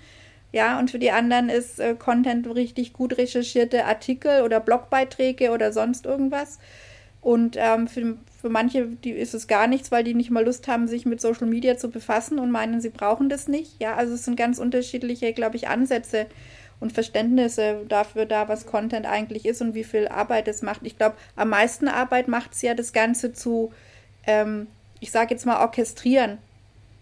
Ja, und für die anderen ist äh, Content richtig gut recherchierte Artikel oder Blogbeiträge oder sonst irgendwas. Und ähm, für, für manche die ist es gar nichts, weil die nicht mal Lust haben, sich mit Social Media zu befassen und meinen, sie brauchen das nicht. Ja, also es sind ganz unterschiedliche, glaube ich, Ansätze und Verständnisse dafür da, was Content eigentlich ist und wie viel Arbeit es macht. Ich glaube, am meisten Arbeit macht es ja das Ganze zu, ähm, ich sage jetzt mal, orchestrieren.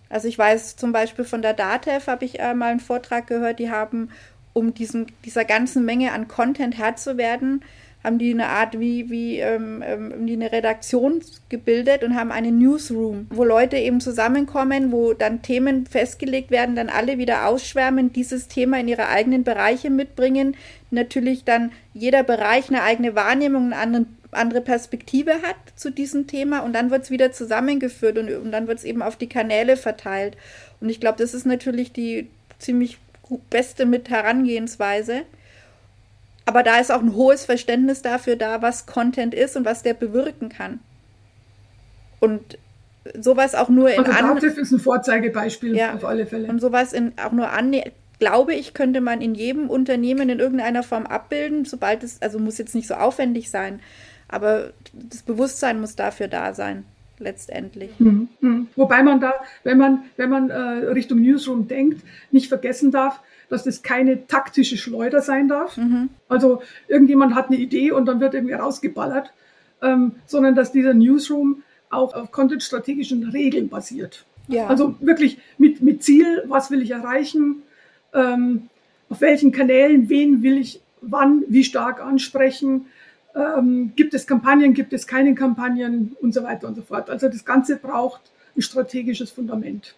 Also ich weiß zum Beispiel von der DATEV habe ich äh, mal einen Vortrag gehört, die haben, um diesen, dieser ganzen Menge an Content Herr zu werden, haben die eine Art wie, wie ähm, ähm, die eine Redaktion gebildet und haben eine Newsroom, wo Leute eben zusammenkommen, wo dann Themen festgelegt werden, dann alle wieder ausschwärmen, dieses Thema in ihre eigenen Bereiche mitbringen. Natürlich dann jeder Bereich eine eigene Wahrnehmung, eine andere, andere Perspektive hat zu diesem Thema und dann wird es wieder zusammengeführt und, und dann wird es eben auf die Kanäle verteilt. Und ich glaube, das ist natürlich die ziemlich beste mit Herangehensweise. Aber da ist auch ein hohes Verständnis dafür da, was Content ist und was der bewirken kann. Und sowas auch nur in also Dativ ist ein Vorzeigebeispiel ja, auf alle Fälle. Und sowas in, auch nur an, glaube ich, könnte man in jedem Unternehmen in irgendeiner Form abbilden, sobald es, also muss jetzt nicht so aufwendig sein, aber das Bewusstsein muss dafür da sein, letztendlich. Mhm. Mhm. Wobei man da, wenn man, wenn man äh, Richtung Newsroom denkt, nicht vergessen darf, dass das keine taktische Schleuder sein darf. Mhm. Also irgendjemand hat eine Idee und dann wird irgendwie rausgeballert, ähm, sondern dass dieser Newsroom auch auf content-strategischen Regeln basiert. Ja. Also wirklich mit, mit Ziel, was will ich erreichen, ähm, auf welchen Kanälen, wen will ich wann, wie stark ansprechen, ähm, gibt es Kampagnen, gibt es keine Kampagnen und so weiter und so fort. Also das Ganze braucht ein strategisches Fundament.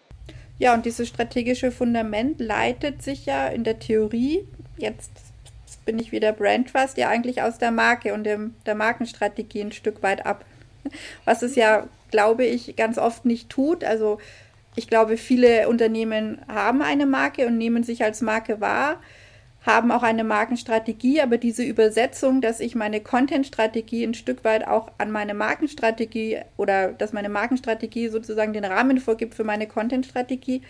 Ja, und dieses strategische Fundament leitet sich ja in der Theorie, jetzt bin ich wieder Brand Trust, ja eigentlich aus der Marke und dem, der Markenstrategie ein Stück weit ab. Was es ja, glaube ich, ganz oft nicht tut. Also ich glaube, viele Unternehmen haben eine Marke und nehmen sich als Marke wahr haben auch eine Markenstrategie, aber diese Übersetzung, dass ich meine Content-Strategie ein Stück weit auch an meine Markenstrategie oder dass meine Markenstrategie sozusagen den Rahmen vorgibt für meine Content-Strategie,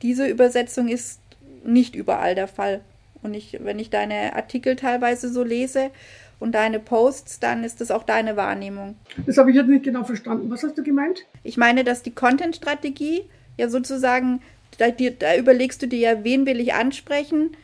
diese Übersetzung ist nicht überall der Fall. Und ich, wenn ich deine Artikel teilweise so lese und deine Posts, dann ist das auch deine Wahrnehmung. Das habe ich jetzt nicht genau verstanden. Was hast du gemeint? Ich meine, dass die Content-Strategie ja sozusagen, da, da überlegst du dir ja, wen will ich ansprechen,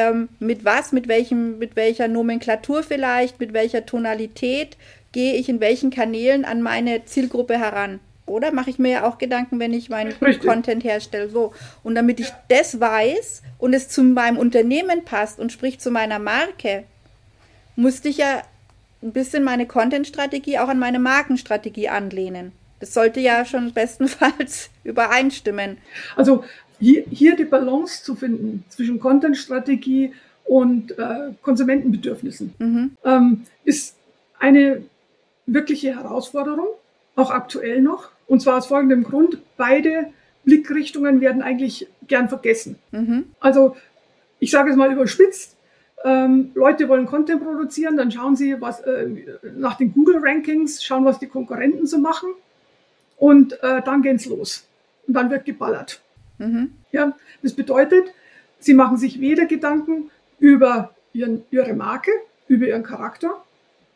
ähm, mit was, mit welchem, mit welcher Nomenklatur vielleicht, mit welcher Tonalität gehe ich in welchen Kanälen an meine Zielgruppe heran. Oder mache ich mir ja auch Gedanken, wenn ich meinen Richtig. Content herstelle. So. Und damit ich das weiß und es zu meinem Unternehmen passt und sprich zu meiner Marke, musste ich ja ein bisschen meine Content-Strategie auch an meine Markenstrategie anlehnen. Das sollte ja schon bestenfalls übereinstimmen. Also hier, hier die Balance zu finden zwischen Content-Strategie und äh, Konsumentenbedürfnissen mhm. ähm, ist eine wirkliche Herausforderung, auch aktuell noch. Und zwar aus folgendem Grund, beide Blickrichtungen werden eigentlich gern vergessen. Mhm. Also ich sage es mal überspitzt, ähm, Leute wollen Content produzieren, dann schauen sie was, äh, nach den Google-Rankings, schauen, was die Konkurrenten so machen und äh, dann geht's los. Und dann wird geballert. Mhm. Ja, das bedeutet, sie machen sich weder Gedanken über ihren, ihre Marke, über ihren Charakter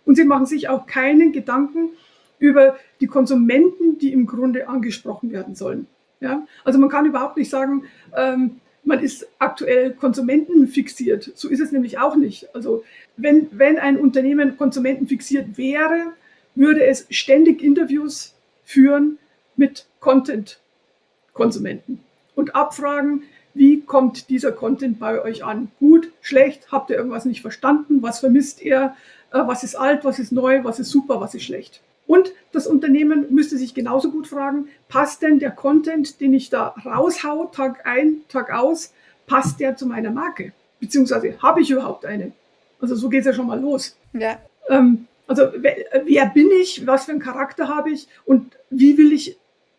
und sie machen sich auch keinen Gedanken über die Konsumenten, die im Grunde angesprochen werden sollen. Ja, also man kann überhaupt nicht sagen, ähm, man ist aktuell konsumentenfixiert. So ist es nämlich auch nicht. Also wenn, wenn ein Unternehmen konsumentenfixiert wäre, würde es ständig Interviews führen mit Content-Konsumenten und abfragen, wie kommt dieser Content bei euch an? Gut, schlecht, habt ihr irgendwas nicht verstanden? Was vermisst ihr? Äh, was ist alt, was ist neu, was ist super, was ist schlecht? Und das Unternehmen müsste sich genauso gut fragen, passt denn der Content, den ich da raushau, Tag ein, Tag aus, passt der zu meiner Marke? Beziehungsweise habe ich überhaupt eine? Also so geht es ja schon mal los. Ja. Ähm, also wer, wer, bin ich, was für einen Charakter habe ich und wie will ich,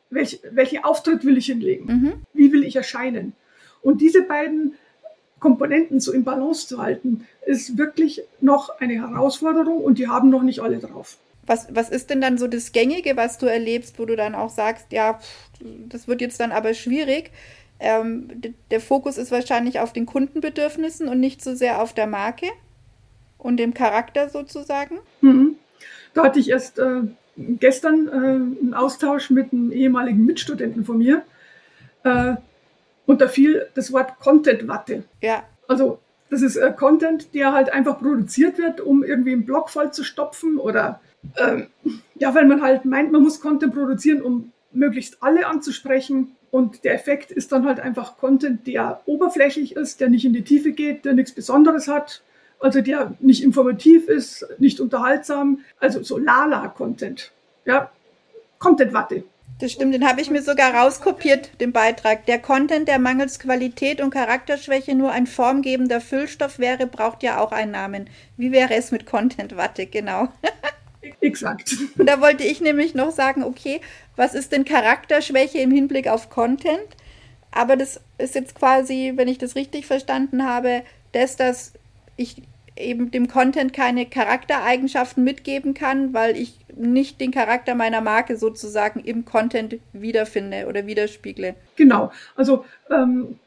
welch, welchen Auftritt will ich hinlegen? Mhm. Wie will ich erscheinen? Und diese beiden Komponenten so im Balance zu halten, ist wirklich noch eine Herausforderung und die haben noch nicht alle drauf. Was, was ist denn dann so das Gängige, was du erlebst, wo du dann auch sagst, ja, das wird jetzt dann aber schwierig? Ähm, der Fokus ist wahrscheinlich auf den Kundenbedürfnissen und nicht so sehr auf der Marke und dem Charakter sozusagen. Mhm. Da hatte ich erst äh, gestern äh, einen Austausch mit einem ehemaligen Mitstudenten von mir. Äh, und da fiel das Wort Content-Watte. Ja. Also das ist äh, Content, der halt einfach produziert wird, um irgendwie einen Blog voll zu stopfen oder ähm, ja, weil man halt meint, man muss Content produzieren, um möglichst alle anzusprechen. Und der Effekt ist dann halt einfach Content, der oberflächlich ist, der nicht in die Tiefe geht, der nichts Besonderes hat, also der nicht informativ ist, nicht unterhaltsam, also so Lala-Content. Ja, Content-Watte. Das stimmt, den habe ich mir sogar rauskopiert, den Beitrag. Der Content, der mangels Qualität und Charakterschwäche nur ein formgebender Füllstoff wäre, braucht ja auch einen Namen. Wie wäre es mit Content-Watte, genau. Exakt. Und da wollte ich nämlich noch sagen, okay, was ist denn Charakterschwäche im Hinblick auf Content? Aber das ist jetzt quasi, wenn ich das richtig verstanden habe, dass das ich eben dem Content keine Charaktereigenschaften mitgeben kann, weil ich nicht den Charakter meiner Marke sozusagen im Content wiederfinde oder widerspiegle. Genau. Also, ähm,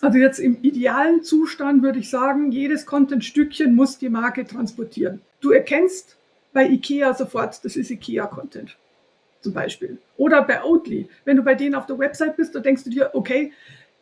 also jetzt im idealen Zustand würde ich sagen, jedes Content-Stückchen muss die Marke transportieren. Du erkennst bei IKEA sofort, das ist IKEA-Content zum Beispiel. Oder bei Oatly. Wenn du bei denen auf der Website bist, da denkst du dir, okay,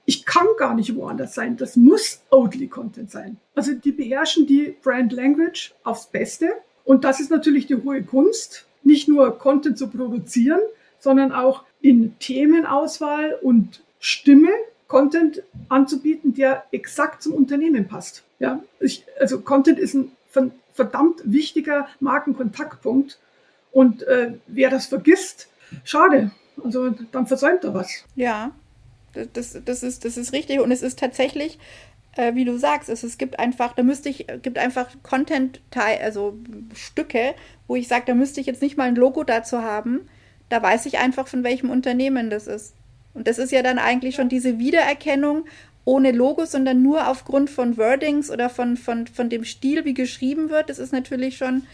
ich kann gar nicht woanders sein. Das muss Oatly-Content sein. Also die beherrschen die Brand Language aufs Beste. Und das ist natürlich die hohe Kunst, nicht nur Content zu produzieren, sondern auch in Themenauswahl und Stimme Content anzubieten, der exakt zum Unternehmen passt. Ja, ich, also Content ist ein verdammt wichtiger Markenkontaktpunkt. Und äh, wer das vergisst, schade. Also dann versäumt er was. Ja, das, das, ist, das ist richtig. Und es ist tatsächlich, äh, wie du sagst, es, es gibt einfach, da müsste ich, gibt einfach Content, also Stücke, wo ich sage, da müsste ich jetzt nicht mal ein Logo dazu haben. Da weiß ich einfach, von welchem Unternehmen das ist. Und das ist ja dann eigentlich schon diese Wiedererkennung ohne Logo, sondern nur aufgrund von Wordings oder von, von, von dem Stil, wie geschrieben wird. Das ist natürlich schon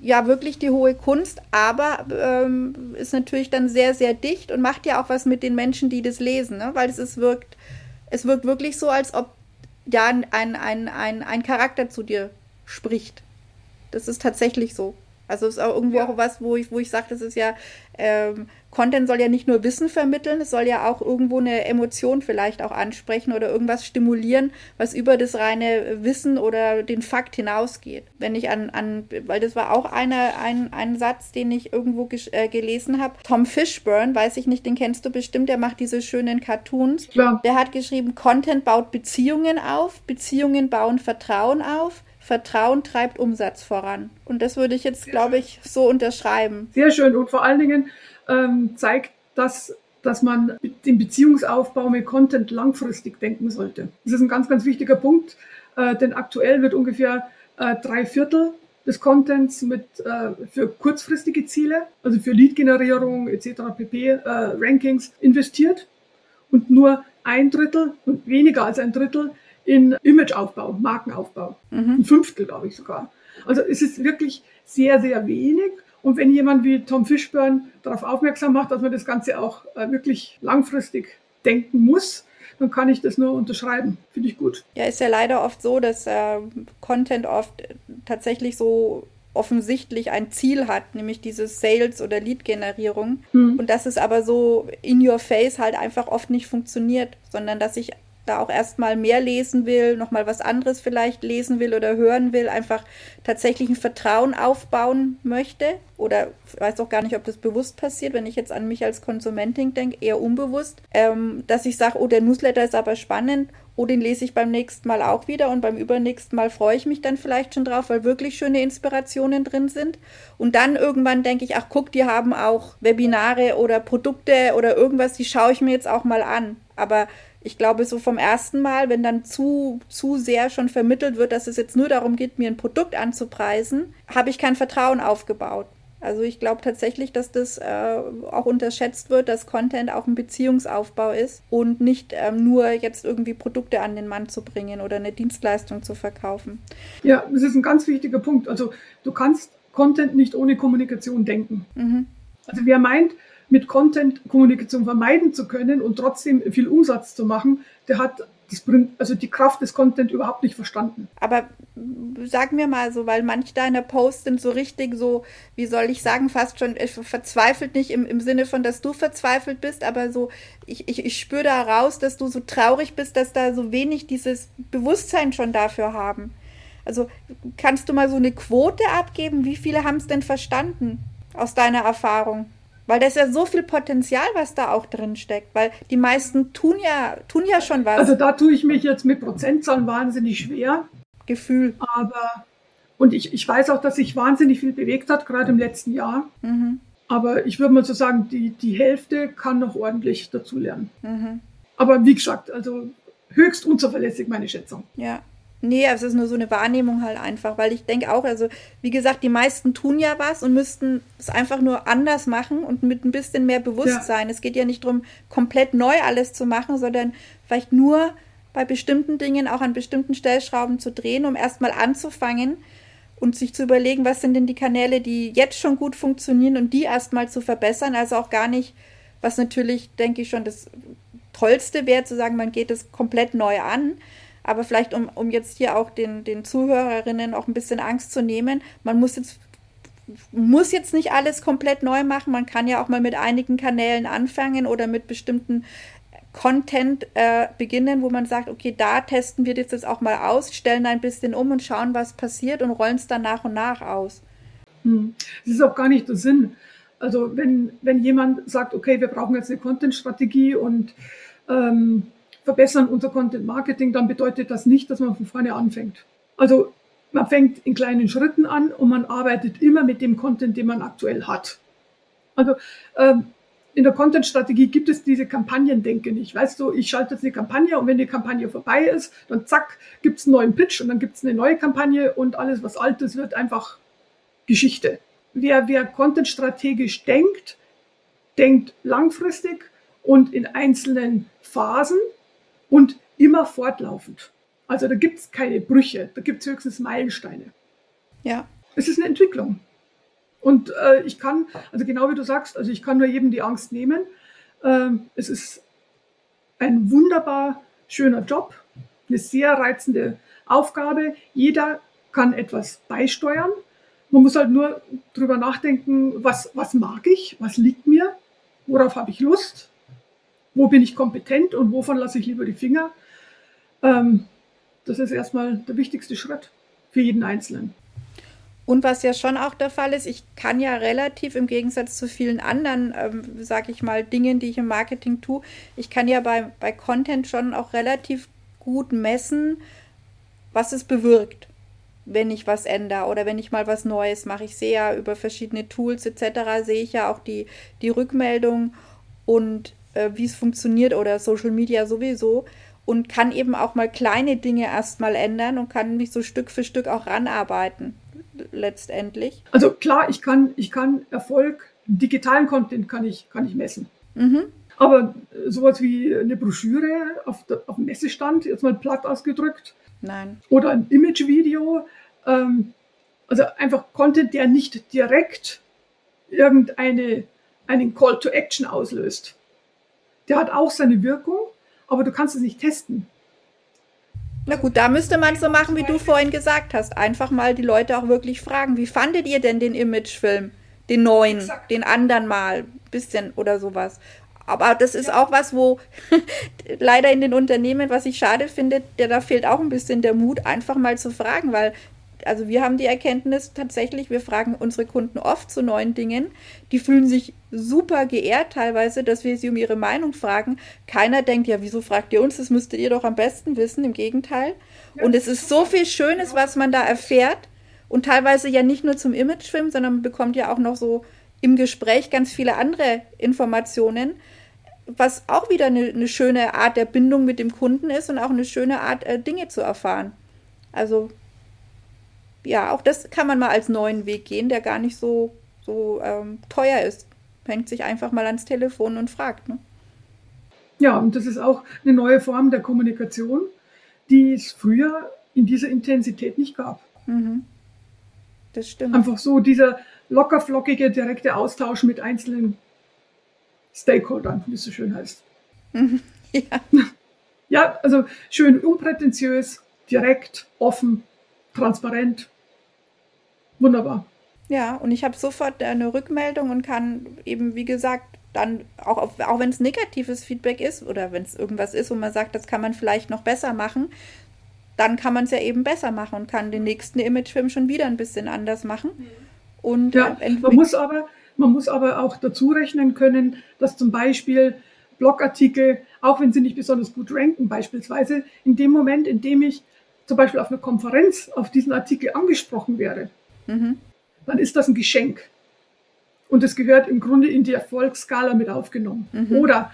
ja wirklich die hohe Kunst, aber ähm, ist natürlich dann sehr, sehr dicht und macht ja auch was mit den Menschen, die das lesen, ne? weil es ist, wirkt, es wirkt wirklich so, als ob ja ein, ein, ein, ein Charakter zu dir spricht. Das ist tatsächlich so. Also ist auch irgendwo ja. auch was, wo ich, wo ich sage, das ist ja ähm, Content soll ja nicht nur Wissen vermitteln, es soll ja auch irgendwo eine Emotion vielleicht auch ansprechen oder irgendwas stimulieren, was über das reine Wissen oder den Fakt hinausgeht. Wenn ich an, an weil das war auch eine, ein, ein Satz, den ich irgendwo äh, gelesen habe. Tom Fishburne, weiß ich nicht, den kennst du bestimmt, der macht diese schönen Cartoons. Ja. Der hat geschrieben, Content baut Beziehungen auf, Beziehungen bauen Vertrauen auf. Vertrauen treibt Umsatz voran. Und das würde ich jetzt, glaube ich, so unterschreiben. Sehr schön. Und vor allen Dingen, ähm, zeigt, dass, dass man den Beziehungsaufbau mit Content langfristig denken sollte. Das ist ein ganz, ganz wichtiger Punkt, äh, denn aktuell wird ungefähr äh, drei Viertel des Contents mit, äh, für kurzfristige Ziele, also für Lead-Generierung etc. pp. Äh, Rankings investiert und nur ein Drittel und weniger als ein Drittel in Imageaufbau, Markenaufbau. Mhm. Ein Fünftel, glaube ich sogar. Also es ist wirklich sehr, sehr wenig und wenn jemand wie Tom Fishburne darauf aufmerksam macht, dass man das Ganze auch äh, wirklich langfristig denken muss, dann kann ich das nur unterschreiben. Finde ich gut. Ja, ist ja leider oft so, dass äh, Content oft tatsächlich so offensichtlich ein Ziel hat, nämlich diese Sales- oder Lead-Generierung. Hm. Und dass es aber so in your face halt einfach oft nicht funktioniert, sondern dass ich da auch erstmal mehr lesen will, nochmal was anderes vielleicht lesen will oder hören will, einfach tatsächlich ein Vertrauen aufbauen möchte. Oder weiß auch gar nicht, ob das bewusst passiert, wenn ich jetzt an mich als Konsumentin denke, eher unbewusst, ähm, dass ich sage, oh, der Newsletter ist aber spannend oh, den lese ich beim nächsten Mal auch wieder und beim übernächsten Mal freue ich mich dann vielleicht schon drauf, weil wirklich schöne Inspirationen drin sind. Und dann irgendwann denke ich, ach guck, die haben auch Webinare oder Produkte oder irgendwas, die schaue ich mir jetzt auch mal an. Aber ich glaube, so vom ersten Mal, wenn dann zu, zu sehr schon vermittelt wird, dass es jetzt nur darum geht, mir ein Produkt anzupreisen, habe ich kein Vertrauen aufgebaut. Also ich glaube tatsächlich, dass das äh, auch unterschätzt wird, dass Content auch ein Beziehungsaufbau ist und nicht ähm, nur jetzt irgendwie Produkte an den Mann zu bringen oder eine Dienstleistung zu verkaufen. Ja, das ist ein ganz wichtiger Punkt. Also du kannst Content nicht ohne Kommunikation denken. Mhm. Also wer meint, mit Content Kommunikation vermeiden zu können und trotzdem viel Umsatz zu machen, der hat das also die Kraft des Content überhaupt nicht verstanden. Aber sag mir mal so, weil manche deiner Posts sind so richtig so, wie soll ich sagen, fast schon verzweifelt nicht im, im Sinne von, dass du verzweifelt bist, aber so, ich, ich, ich spüre da raus, dass du so traurig bist, dass da so wenig dieses Bewusstsein schon dafür haben. Also kannst du mal so eine Quote abgeben? Wie viele haben es denn verstanden aus deiner Erfahrung? Weil da ist ja so viel Potenzial, was da auch drin steckt. Weil die meisten tun ja, tun ja schon was. Also da tue ich mich jetzt mit Prozentzahlen wahnsinnig schwer. Gefühl. Aber, und ich, ich weiß auch, dass sich wahnsinnig viel bewegt hat, gerade im letzten Jahr. Mhm. Aber ich würde mal so sagen, die, die Hälfte kann noch ordentlich dazulernen. Mhm. Aber wie gesagt, also höchst unzuverlässig meine Schätzung. Ja. Nee, es ist nur so eine Wahrnehmung halt einfach, weil ich denke auch, also wie gesagt, die meisten tun ja was und müssten es einfach nur anders machen und mit ein bisschen mehr Bewusstsein. Ja. Es geht ja nicht darum, komplett neu alles zu machen, sondern vielleicht nur bei bestimmten Dingen auch an bestimmten Stellschrauben zu drehen, um erstmal anzufangen und sich zu überlegen, was sind denn die Kanäle, die jetzt schon gut funktionieren und die erstmal zu verbessern. Also auch gar nicht, was natürlich, denke ich, schon das Tollste wäre, zu sagen, man geht es komplett neu an aber vielleicht, um, um jetzt hier auch den, den Zuhörerinnen auch ein bisschen Angst zu nehmen, man muss jetzt muss jetzt nicht alles komplett neu machen. Man kann ja auch mal mit einigen Kanälen anfangen oder mit bestimmten Content äh, beginnen, wo man sagt, okay, da testen wir das jetzt auch mal aus, stellen ein bisschen um und schauen, was passiert und rollen es dann nach und nach aus. Hm. Das ist auch gar nicht der Sinn. Also wenn, wenn jemand sagt, okay, wir brauchen jetzt eine Content-Strategie und ähm, verbessern unser Content Marketing, dann bedeutet das nicht, dass man von vorne anfängt. Also man fängt in kleinen Schritten an und man arbeitet immer mit dem Content, den man aktuell hat. Also ähm, in der Content-Strategie gibt es diese Kampagnendenke nicht. Weißt du, ich schalte jetzt eine Kampagne und wenn die Kampagne vorbei ist, dann zack, gibt es einen neuen Pitch und dann gibt es eine neue Kampagne und alles, was altes wird, einfach Geschichte. Wer, wer Content-strategisch denkt, denkt langfristig und in einzelnen Phasen und immer fortlaufend. Also da gibt es keine Brüche, da gibt es höchstens Meilensteine. Ja. Es ist eine Entwicklung. Und äh, ich kann, also genau wie du sagst, also ich kann nur jedem die Angst nehmen. Ähm, es ist ein wunderbar schöner Job, eine sehr reizende Aufgabe. Jeder kann etwas beisteuern. Man muss halt nur drüber nachdenken, was, was mag ich, was liegt mir, worauf habe ich Lust wo bin ich kompetent und wovon lasse ich lieber die Finger. Ähm, das ist erstmal der wichtigste Schritt für jeden Einzelnen. Und was ja schon auch der Fall ist, ich kann ja relativ im Gegensatz zu vielen anderen, ähm, sage ich mal, Dingen, die ich im Marketing tue, ich kann ja bei, bei Content schon auch relativ gut messen, was es bewirkt, wenn ich was ändere oder wenn ich mal was Neues mache. Ich sehe ja über verschiedene Tools etc., sehe ich ja auch die, die Rückmeldung und äh, wie es funktioniert oder Social Media sowieso und kann eben auch mal kleine Dinge erstmal ändern und kann mich so Stück für Stück auch ranarbeiten letztendlich. Also klar, ich kann, ich kann Erfolg, digitalen Content kann ich, kann ich messen. Mhm. Aber sowas wie eine Broschüre auf, der, auf dem Messestand, jetzt mal platt ausgedrückt. Nein. Oder ein Imagevideo. Ähm, also einfach Content, der nicht direkt irgendeine einen Call to Action auslöst der hat auch seine Wirkung, aber du kannst es nicht testen. Na gut, da müsste man so machen, wie du vorhin gesagt hast. Einfach mal die Leute auch wirklich fragen, wie fandet ihr denn den Imagefilm? Den neuen, Exakt. den anderen mal, bisschen oder sowas. Aber das ist ja. auch was, wo leider in den Unternehmen, was ich schade finde, der, da fehlt auch ein bisschen der Mut, einfach mal zu fragen, weil also wir haben die Erkenntnis tatsächlich, wir fragen unsere Kunden oft zu neuen Dingen. Die fühlen sich super geehrt teilweise, dass wir sie um ihre Meinung fragen. Keiner denkt, ja, wieso fragt ihr uns? Das müsstet ihr doch am besten wissen. Im Gegenteil. Und es ist so viel Schönes, was man da erfährt. Und teilweise ja nicht nur zum Imagefilm, sondern man bekommt ja auch noch so im Gespräch ganz viele andere Informationen. was auch wieder eine, eine, schöne Art der Bindung mit dem Kunden ist und auch eine schöne Art, äh, Dinge zu erfahren. Also ja, auch das kann man mal als neuen Weg gehen, der gar nicht so, so ähm, teuer ist. Hängt sich einfach mal ans Telefon und fragt. Ne? Ja, und das ist auch eine neue Form der Kommunikation, die es früher in dieser Intensität nicht gab. Mhm. Das stimmt. Einfach so dieser lockerflockige, direkte Austausch mit einzelnen Stakeholdern, wie es so schön heißt. ja. ja, also schön unprätentiös, direkt, offen, transparent. Wunderbar. Ja, und ich habe sofort eine Rückmeldung und kann eben, wie gesagt, dann auch, auch wenn es negatives Feedback ist oder wenn es irgendwas ist, wo man sagt, das kann man vielleicht noch besser machen, dann kann man es ja eben besser machen und kann den nächsten Imagefilm schon wieder ein bisschen anders machen. Und ja, äh, man muss aber man muss aber auch dazu rechnen können, dass zum Beispiel Blogartikel, auch wenn sie nicht besonders gut ranken, beispielsweise in dem Moment, in dem ich zum Beispiel auf einer Konferenz auf diesen Artikel angesprochen werde, mhm. dann ist das ein Geschenk. Und es gehört im Grunde in die Erfolgsskala mit aufgenommen. Mhm. Oder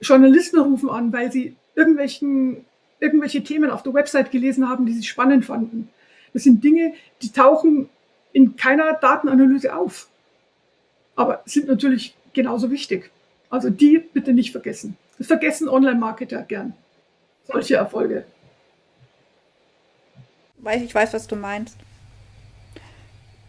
Journalisten rufen an, weil sie irgendwelchen, irgendwelche Themen auf der Website gelesen haben, die sie spannend fanden. Das sind Dinge, die tauchen in keiner Datenanalyse auf aber sind natürlich genauso wichtig. Also die bitte nicht vergessen. Das vergessen Online-Marketer gern. Solche Erfolge. Ich weiß, was du meinst.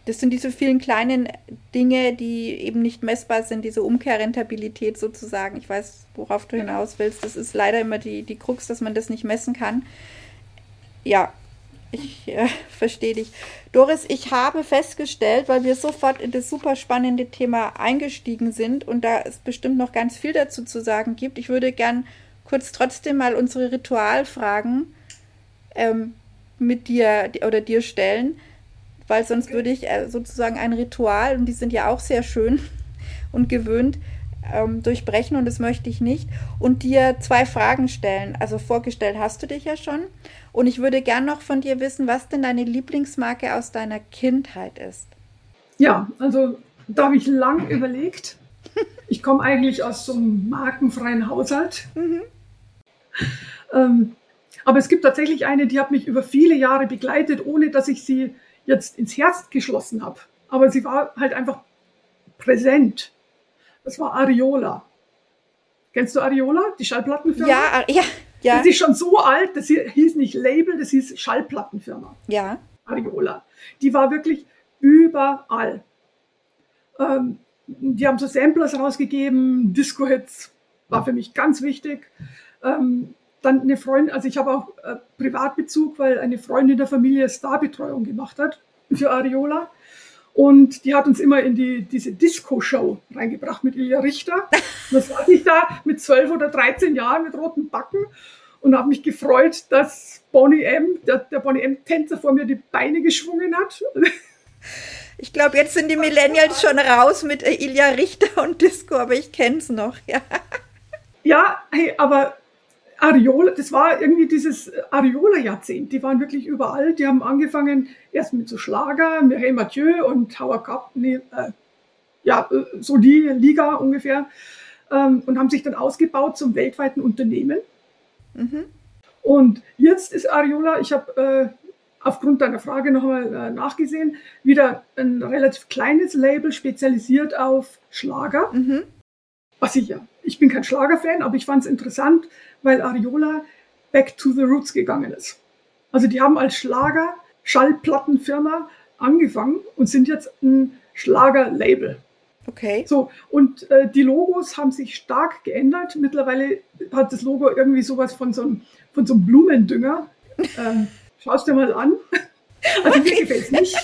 Das sind diese vielen kleinen Dinge, die eben nicht messbar sind, diese Umkehrrentabilität sozusagen. Ich weiß, worauf du hinaus willst. Das ist leider immer die, die Krux, dass man das nicht messen kann. Ja, ich äh, verstehe dich. Doris, ich habe festgestellt, weil wir sofort in das super spannende Thema eingestiegen sind und da es bestimmt noch ganz viel dazu zu sagen gibt, ich würde gern kurz trotzdem mal unsere Ritualfragen ähm, mit dir oder dir stellen, weil sonst würde ich äh, sozusagen ein Ritual, und die sind ja auch sehr schön und gewöhnt, ähm, durchbrechen und das möchte ich nicht. Und dir zwei Fragen stellen. Also vorgestellt hast du dich ja schon. Und ich würde gern noch von dir wissen, was denn deine Lieblingsmarke aus deiner Kindheit ist. Ja, also da habe ich lang überlegt. Ich komme eigentlich aus so einem markenfreien Haushalt. Mhm. Ähm, aber es gibt tatsächlich eine, die hat mich über viele Jahre begleitet, ohne dass ich sie jetzt ins Herz geschlossen habe. Aber sie war halt einfach präsent. Das war Ariola. Kennst du Ariola, die Schallplattenfirma? Ja, ja, ja. Das ist schon so alt, das hieß nicht Label, das hieß Schallplattenfirma. Ja. Ariola. Die war wirklich überall. Ähm, die haben so Samplers rausgegeben, Disco-Hits war für mich ganz wichtig. Ähm, dann eine Freundin, also ich habe auch äh, Privatbezug, weil eine Freundin der Familie Starbetreuung gemacht hat für Ariola. Und die hat uns immer in die, diese Disco-Show reingebracht mit Ilja Richter. Und das saß ich da mit zwölf oder 13 Jahren mit roten Backen und habe mich gefreut, dass Bonnie M., der, der Bonnie M-Tänzer vor mir die Beine geschwungen hat. Ich glaube, jetzt sind die Millennials schon raus mit Ilja Richter und Disco, aber ich kenne es noch, ja. Ja, hey, aber Ariola, das war irgendwie dieses Ariola-Jahrzehnt. Die waren wirklich überall. Die haben angefangen erst mit so Schlager, Mireille Mathieu und Howard Cup, nee, äh, ja, äh, so die Liga ungefähr, ähm, und haben sich dann ausgebaut zum weltweiten Unternehmen. Mhm. Und jetzt ist Ariola, ich habe äh, aufgrund deiner Frage nochmal äh, nachgesehen, wieder ein relativ kleines Label spezialisiert auf Schlager. Mhm. Was ich ja, ich bin kein Schlagerfan, aber ich fand es interessant, weil Ariola back to the roots gegangen ist. Also die haben als Schlager Schallplattenfirma angefangen und sind jetzt ein Schlagerlabel. Okay. So, und äh, die Logos haben sich stark geändert. Mittlerweile hat das Logo irgendwie sowas von so einem, von so einem Blumendünger. Ähm, Schau es dir mal an. Also mir gefällt es nicht.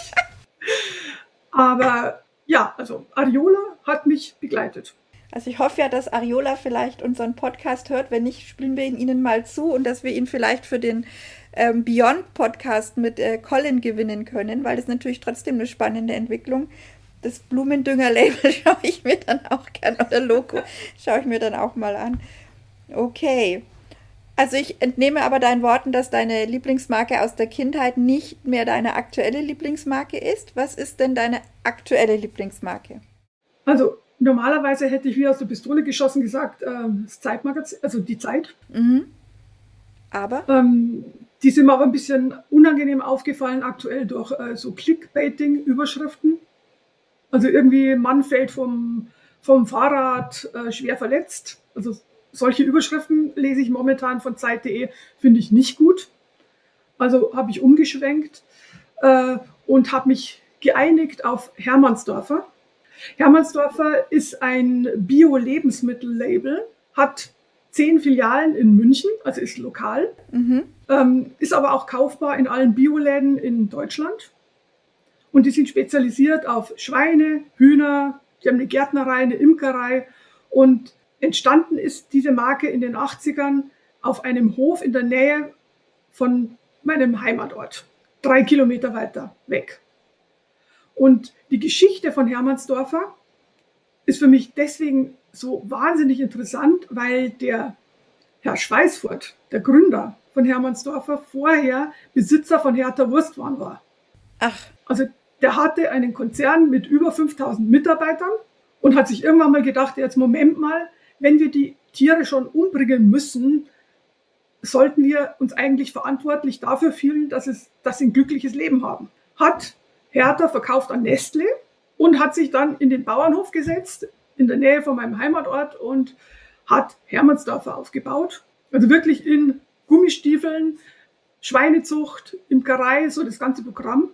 Aber ja, also Ariola hat mich begleitet. Also ich hoffe ja, dass Ariola vielleicht unseren Podcast hört. Wenn nicht, spielen wir ihn Ihnen mal zu und dass wir ihn vielleicht für den ähm, Beyond Podcast mit äh, Colin gewinnen können, weil das natürlich trotzdem eine spannende Entwicklung. Das Blumendünger-Label schaue ich mir dann auch gerne oder Logo schaue ich mir dann auch mal an. Okay. Also ich entnehme aber deinen Worten, dass deine Lieblingsmarke aus der Kindheit nicht mehr deine aktuelle Lieblingsmarke ist. Was ist denn deine aktuelle Lieblingsmarke? Also normalerweise hätte ich wie aus der Pistole geschossen gesagt, äh, das Zeitmagazin, also die Zeit. Mhm. Aber? Ähm, die sind mir aber ein bisschen unangenehm aufgefallen aktuell durch äh, so Clickbaiting-Überschriften. Also irgendwie Mann fällt vom, vom Fahrrad äh, schwer verletzt. Also solche Überschriften lese ich momentan von Zeit.de, finde ich nicht gut. Also habe ich umgeschwenkt äh, und habe mich geeinigt auf Hermannsdorfer. Hermannsdorfer ist ein Bio-Lebensmittellabel, hat zehn Filialen in München, also ist lokal, mhm. ähm, ist aber auch kaufbar in allen Bioläden in Deutschland. Und die sind spezialisiert auf Schweine, Hühner, die haben eine Gärtnerei, eine Imkerei. Und entstanden ist diese Marke in den 80ern auf einem Hof in der Nähe von meinem Heimatort, drei Kilometer weiter weg. Und die Geschichte von Hermannsdorfer ist für mich deswegen so wahnsinnig interessant, weil der Herr Schweißfurt, der Gründer von Hermannsdorfer, vorher Besitzer von Hertha Wurstwaren war. Ach. Also der hatte einen Konzern mit über 5000 Mitarbeitern und hat sich irgendwann mal gedacht, jetzt Moment mal, wenn wir die Tiere schon umbringen müssen, sollten wir uns eigentlich verantwortlich dafür fühlen, dass, es, dass sie ein glückliches Leben haben. Hat Hertha verkauft an Nestle und hat sich dann in den Bauernhof gesetzt, in der Nähe von meinem Heimatort und hat Hermannsdorfer aufgebaut. Also wirklich in Gummistiefeln, Schweinezucht, Imkerei, so das ganze Programm.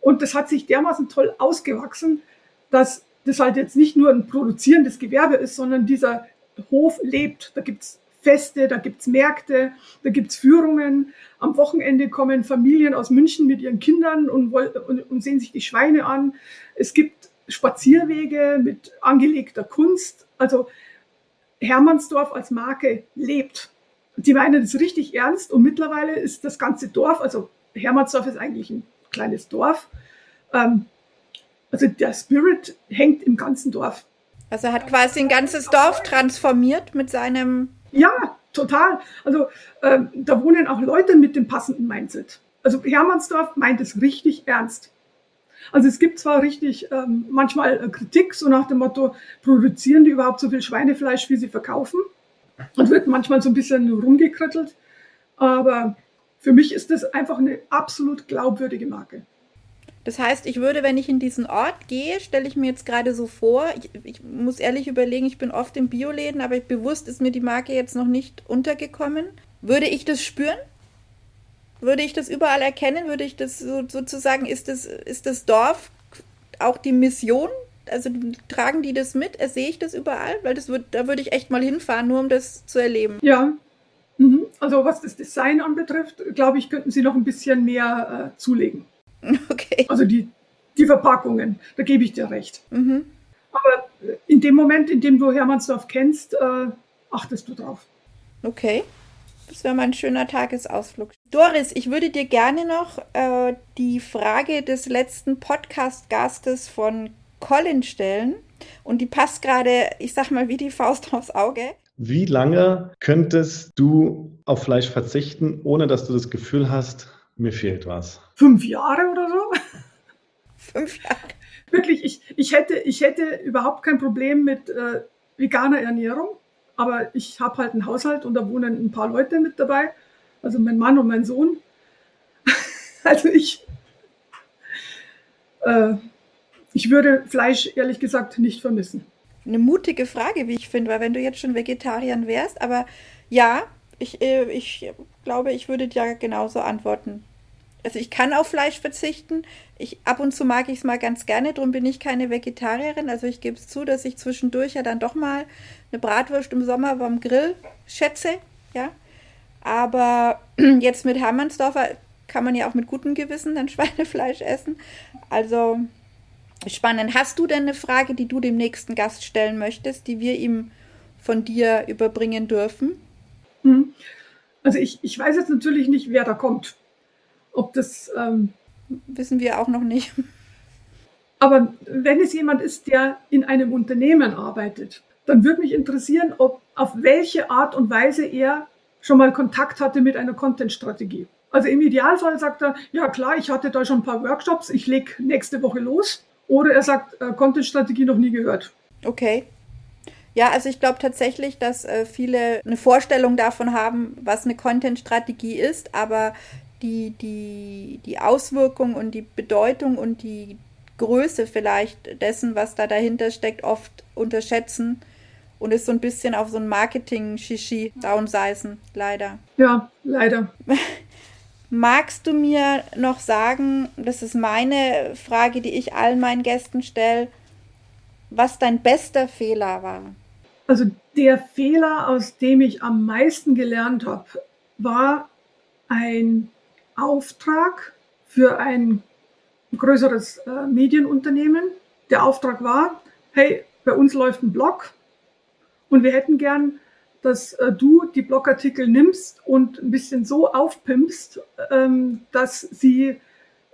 Und das hat sich dermaßen toll ausgewachsen, dass das halt jetzt nicht nur ein produzierendes Gewerbe ist, sondern dieser Hof lebt. Da gibt es Feste, da gibt es Märkte, da gibt es Führungen. Am Wochenende kommen Familien aus München mit ihren Kindern und, und, und sehen sich die Schweine an. Es gibt Spazierwege mit angelegter Kunst. Also Hermannsdorf als Marke lebt. Die meinen das richtig ernst und mittlerweile ist das ganze Dorf, also Hermannsdorf ist eigentlich ein kleines Dorf, ähm, also der Spirit hängt im ganzen Dorf. Also er hat quasi ein ganzes Dorf transformiert mit seinem ja, total. Also ähm, da wohnen auch Leute mit dem passenden Mindset. Also Hermannsdorf meint es richtig ernst. Also es gibt zwar richtig ähm, manchmal äh, Kritik, so nach dem Motto, produzieren die überhaupt so viel Schweinefleisch, wie sie verkaufen? Und wird manchmal so ein bisschen rumgekrittelt. Aber für mich ist das einfach eine absolut glaubwürdige Marke. Das heißt, ich würde, wenn ich in diesen Ort gehe, stelle ich mir jetzt gerade so vor, ich, ich, muss ehrlich überlegen, ich bin oft in Bioläden, aber bewusst ist mir die Marke jetzt noch nicht untergekommen. Würde ich das spüren? Würde ich das überall erkennen? Würde ich das so, sozusagen, ist das, ist das Dorf auch die Mission? Also tragen die das mit? Sehe ich das überall? Weil das wird, da würde ich echt mal hinfahren, nur um das zu erleben. Ja. Mhm. Also was das Design anbetrifft, glaube ich, könnten sie noch ein bisschen mehr äh, zulegen. Okay. Also die, die Verpackungen, da gebe ich dir recht. Mhm. Aber in dem Moment, in dem du Hermannsdorf kennst, äh, achtest du drauf. Okay. Das wäre mal ein schöner Tagesausflug. Doris, ich würde dir gerne noch äh, die Frage des letzten Podcast-Gastes von Colin stellen. Und die passt gerade, ich sag mal, wie die Faust aufs Auge. Wie lange könntest du auf Fleisch verzichten, ohne dass du das Gefühl hast, mir fehlt was. Fünf Jahre oder so? Fünf Jahre. Wirklich, ich, ich, hätte, ich hätte überhaupt kein Problem mit äh, veganer Ernährung, aber ich habe halt einen Haushalt und da wohnen ein paar Leute mit dabei, also mein Mann und mein Sohn. also ich, äh, ich würde Fleisch ehrlich gesagt nicht vermissen. Eine mutige Frage, wie ich finde, weil wenn du jetzt schon Vegetarier wärst, aber ja, ich, äh, ich glaube, ich würde dir genauso antworten. Also ich kann auf Fleisch verzichten. Ich, ab und zu mag ich es mal ganz gerne, darum bin ich keine Vegetarierin. Also ich gebe es zu, dass ich zwischendurch ja dann doch mal eine Bratwurst im Sommer beim Grill schätze. Ja. Aber jetzt mit Hermannsdorfer kann man ja auch mit gutem Gewissen dann Schweinefleisch essen. Also spannend. Hast du denn eine Frage, die du dem nächsten Gast stellen möchtest, die wir ihm von dir überbringen dürfen? Hm. Also ich, ich weiß jetzt natürlich nicht, wer da kommt. Ob das. Ähm, Wissen wir auch noch nicht. Aber wenn es jemand ist, der in einem Unternehmen arbeitet, dann würde mich interessieren, ob auf welche Art und Weise er schon mal Kontakt hatte mit einer Content-Strategie. Also im Idealfall sagt er, ja klar, ich hatte da schon ein paar Workshops, ich lege nächste Woche los. Oder er sagt, äh, Content-Strategie noch nie gehört. Okay. Ja, also ich glaube tatsächlich, dass äh, viele eine Vorstellung davon haben, was eine Content-Strategie ist, aber die, die, die Auswirkung und die Bedeutung und die Größe vielleicht dessen, was da dahinter steckt, oft unterschätzen und es so ein bisschen auf so ein Marketing-Shishi downseizen, leider. Ja, leider. Magst du mir noch sagen, das ist meine Frage, die ich allen meinen Gästen stelle, was dein bester Fehler war? Also der Fehler, aus dem ich am meisten gelernt habe, war ein Auftrag für ein größeres äh, Medienunternehmen. Der Auftrag war, hey, bei uns läuft ein Blog und wir hätten gern, dass äh, du die Blogartikel nimmst und ein bisschen so aufpimpst, ähm, dass sie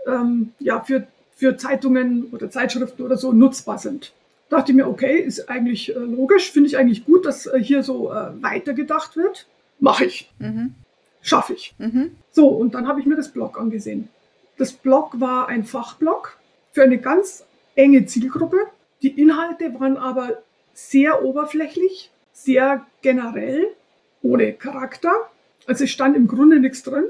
ähm, ja, für, für Zeitungen oder Zeitschriften oder so nutzbar sind. Dachte ich mir, okay, ist eigentlich äh, logisch, finde ich eigentlich gut, dass äh, hier so äh, weitergedacht wird. Mache ich. Mhm. Schaffe ich. Mhm. So, und dann habe ich mir das Blog angesehen. Das Blog war ein Fachblog für eine ganz enge Zielgruppe. Die Inhalte waren aber sehr oberflächlich, sehr generell, ohne Charakter. Also es stand im Grunde nichts drin.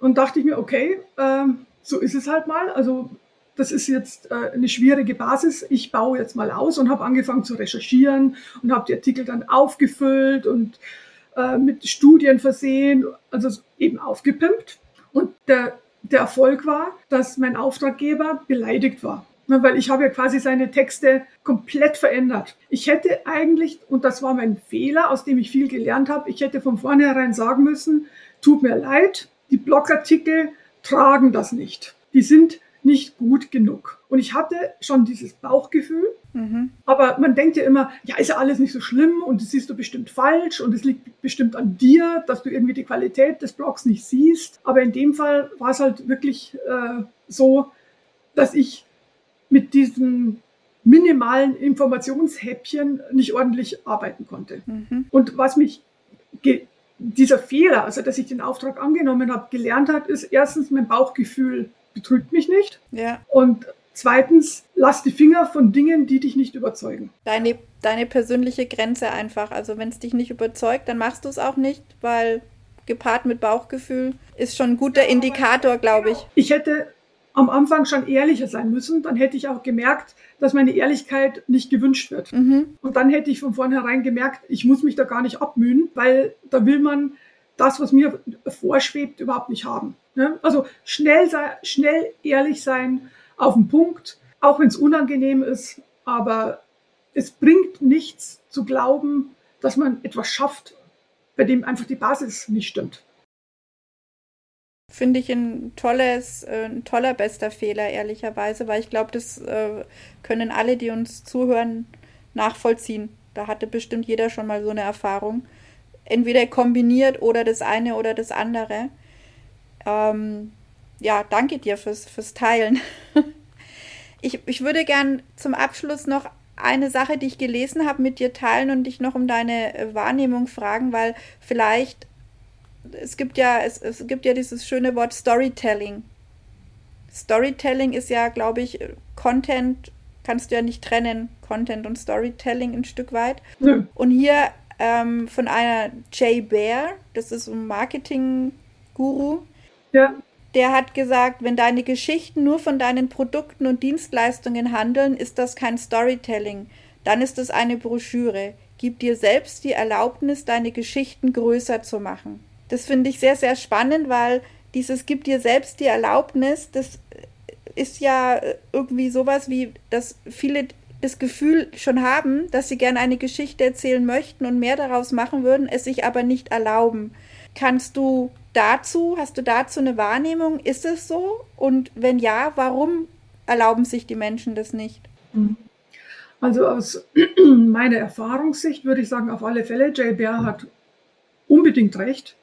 Und dachte ich mir, okay, äh, so ist es halt mal. Also das ist jetzt äh, eine schwierige Basis. Ich baue jetzt mal aus und habe angefangen zu recherchieren und habe die Artikel dann aufgefüllt und äh, mit Studien versehen, also eben aufgepimpt. Und der der Erfolg war, dass mein Auftraggeber beleidigt war. Weil ich habe ja quasi seine Texte komplett verändert. Ich hätte eigentlich, und das war mein Fehler, aus dem ich viel gelernt habe, ich hätte von vornherein sagen müssen, tut mir leid, die Blogartikel tragen das nicht. Die sind nicht gut genug. Und ich hatte schon dieses Bauchgefühl, mhm. aber man denkt ja immer, ja, ist ja alles nicht so schlimm und das siehst du bestimmt falsch und es liegt bestimmt an dir, dass du irgendwie die Qualität des Blogs nicht siehst. Aber in dem Fall war es halt wirklich äh, so, dass ich mit diesen minimalen Informationshäppchen nicht ordentlich arbeiten konnte. Mhm. Und was mich dieser Fehler, also dass ich den Auftrag angenommen habe, gelernt hat, ist erstens mein Bauchgefühl betrügt mich nicht. Ja. Und zweitens, lass die Finger von Dingen, die dich nicht überzeugen. Deine, deine persönliche Grenze einfach. Also wenn es dich nicht überzeugt, dann machst du es auch nicht, weil gepaart mit Bauchgefühl ist schon ein guter Indikator, glaube ich. Ich hätte am Anfang schon ehrlicher sein müssen, dann hätte ich auch gemerkt, dass meine Ehrlichkeit nicht gewünscht wird. Mhm. Und dann hätte ich von vornherein gemerkt, ich muss mich da gar nicht abmühen, weil da will man das, was mir vorschwebt, überhaupt nicht haben. Ne? Also schnell, sei, schnell ehrlich sein, auf den Punkt, auch wenn es unangenehm ist, aber es bringt nichts zu glauben, dass man etwas schafft, bei dem einfach die Basis nicht stimmt. Finde ich ein tolles, äh, ein toller bester Fehler, ehrlicherweise, weil ich glaube, das äh, können alle, die uns zuhören, nachvollziehen. Da hatte bestimmt jeder schon mal so eine Erfahrung. Entweder kombiniert oder das eine oder das andere. Ähm, ja, danke dir fürs, fürs Teilen. ich, ich würde gern zum Abschluss noch eine Sache, die ich gelesen habe, mit dir teilen und dich noch um deine äh, Wahrnehmung fragen, weil vielleicht es gibt ja es, es gibt ja dieses schöne Wort Storytelling. Storytelling ist ja, glaube ich, Content kannst du ja nicht trennen, Content und Storytelling ein Stück weit. Ja. Und hier ähm, von einer Jay Bear, das ist ein Marketing-Guru, ja. Der hat gesagt, wenn deine Geschichten nur von deinen Produkten und Dienstleistungen handeln, ist das kein Storytelling. Dann ist es eine Broschüre. Gib dir selbst die Erlaubnis, deine Geschichten größer zu machen. Das finde ich sehr, sehr spannend, weil dieses Gib dir selbst die Erlaubnis, das ist ja irgendwie sowas wie, dass viele das Gefühl schon haben, dass sie gerne eine Geschichte erzählen möchten und mehr daraus machen würden, es sich aber nicht erlauben. Kannst du dazu, hast du dazu eine Wahrnehmung? Ist es so? Und wenn ja, warum erlauben sich die Menschen das nicht? Mhm. Also aus meiner Erfahrungssicht würde ich sagen, auf alle Fälle, JBR hat unbedingt recht.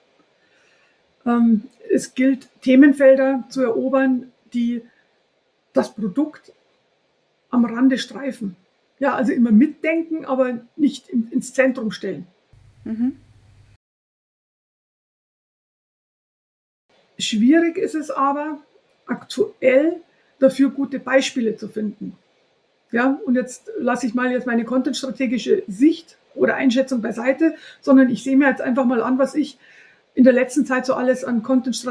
Ähm, es gilt, Themenfelder zu erobern, die das Produkt am Rande streifen. Ja, also immer mitdenken, aber nicht ins Zentrum stellen. Mhm. Schwierig ist es aber, aktuell dafür gute Beispiele zu finden. Ja, und jetzt lasse ich mal jetzt meine contentstrategische Sicht oder Einschätzung beiseite, sondern ich sehe mir jetzt einfach mal an, was ich in der letzten Zeit so alles an Content,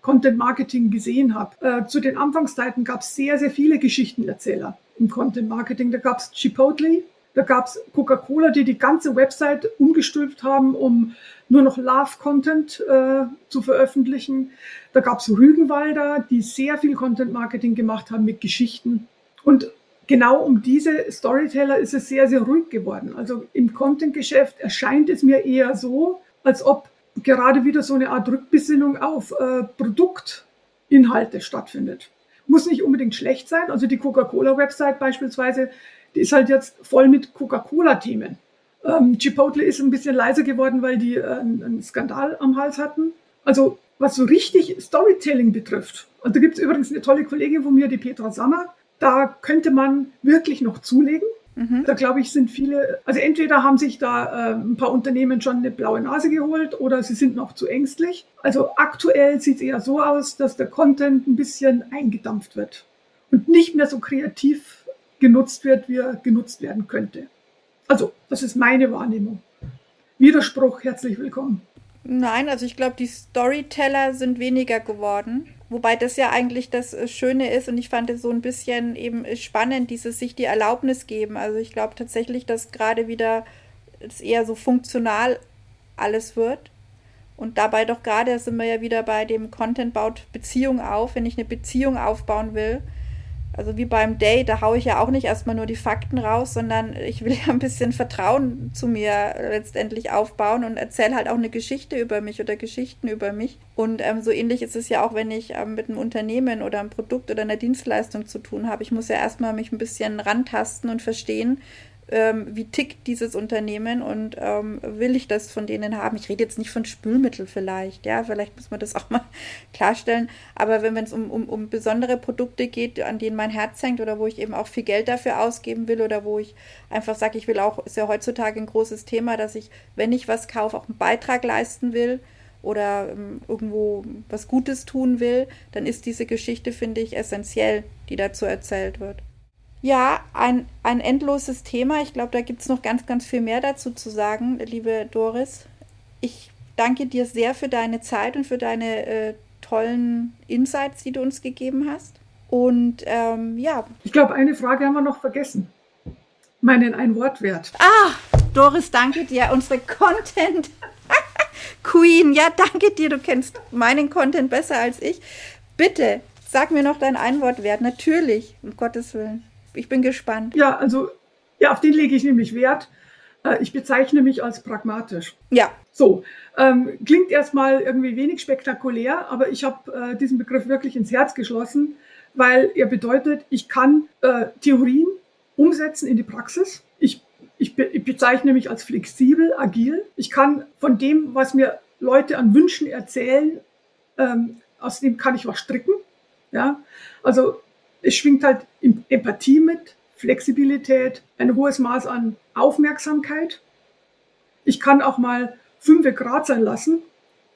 Content Marketing gesehen habe. Äh, zu den Anfangszeiten gab es sehr, sehr viele Geschichtenerzähler im Content Marketing. Da gab es Chipotle, da gab es Coca-Cola, die die ganze Website umgestülpt haben, um nur noch Love-Content äh, zu veröffentlichen. Da gab es Rügenwalder, die sehr viel Content-Marketing gemacht haben mit Geschichten. Und genau um diese Storyteller ist es sehr, sehr ruhig geworden. Also im Content-Geschäft erscheint es mir eher so, als ob gerade wieder so eine Art Rückbesinnung auf äh, Produktinhalte stattfindet. Muss nicht unbedingt schlecht sein. Also die Coca-Cola-Website beispielsweise, die ist halt jetzt voll mit Coca-Cola-Themen. Ähm, Chipotle ist ein bisschen leiser geworden, weil die äh, einen Skandal am Hals hatten. Also was so richtig Storytelling betrifft, und da gibt es übrigens eine tolle Kollegin von mir, die Petra Sammer, da könnte man wirklich noch zulegen. Mhm. Da glaube ich, sind viele, also entweder haben sich da äh, ein paar Unternehmen schon eine blaue Nase geholt oder sie sind noch zu ängstlich. Also aktuell sieht es eher so aus, dass der Content ein bisschen eingedampft wird und nicht mehr so kreativ genutzt wird, wie er genutzt werden könnte. Also, das ist meine Wahrnehmung. Widerspruch, herzlich willkommen. Nein, also ich glaube, die Storyteller sind weniger geworden. Wobei das ja eigentlich das äh, Schöne ist und ich fand es so ein bisschen eben spannend, dieses sich die Erlaubnis geben. Also ich glaube tatsächlich, dass gerade wieder es eher so funktional alles wird. Und dabei doch gerade sind wir ja wieder bei dem Content baut Beziehung auf. Wenn ich eine Beziehung aufbauen will, also wie beim Date, da haue ich ja auch nicht erstmal nur die Fakten raus, sondern ich will ja ein bisschen Vertrauen zu mir letztendlich aufbauen und erzähle halt auch eine Geschichte über mich oder Geschichten über mich. Und ähm, so ähnlich ist es ja auch, wenn ich ähm, mit einem Unternehmen oder einem Produkt oder einer Dienstleistung zu tun habe. Ich muss ja erstmal mich ein bisschen rantasten und verstehen, ähm, wie tickt dieses Unternehmen und ähm, will ich das von denen haben. Ich rede jetzt nicht von Spülmittel vielleicht, ja, vielleicht muss man das auch mal klarstellen, aber wenn es um, um, um besondere Produkte geht, an denen mein Herz hängt oder wo ich eben auch viel Geld dafür ausgeben will oder wo ich einfach sage, ich will auch, ist ja heutzutage ein großes Thema, dass ich, wenn ich was kaufe, auch einen Beitrag leisten will, oder ähm, irgendwo was Gutes tun will, dann ist diese Geschichte, finde ich, essentiell, die dazu erzählt wird. Ja, ein, ein endloses Thema. Ich glaube, da gibt es noch ganz, ganz viel mehr dazu zu sagen, liebe Doris. Ich danke dir sehr für deine Zeit und für deine äh, tollen Insights, die du uns gegeben hast. Und ähm, ja. Ich glaube, eine Frage haben wir noch vergessen. Meinen Ein-Wort-Wert. Ah, Doris, danke dir. Unsere Content Queen. Ja, danke dir. Du kennst meinen Content besser als ich. Bitte, sag mir noch dein Ein-Wort-Wert. Natürlich, um Gottes Willen ich bin gespannt. Ja, also ja, auf den lege ich nämlich Wert. Äh, ich bezeichne mich als pragmatisch. Ja. So, ähm, klingt erstmal irgendwie wenig spektakulär, aber ich habe äh, diesen Begriff wirklich ins Herz geschlossen, weil er bedeutet, ich kann äh, Theorien umsetzen in die Praxis. Ich, ich, be ich bezeichne mich als flexibel, agil. Ich kann von dem, was mir Leute an Wünschen erzählen, ähm, aus dem kann ich was stricken. Ja, also es schwingt halt Empathie mit, Flexibilität, ein hohes Maß an Aufmerksamkeit. Ich kann auch mal fünf Grad sein lassen,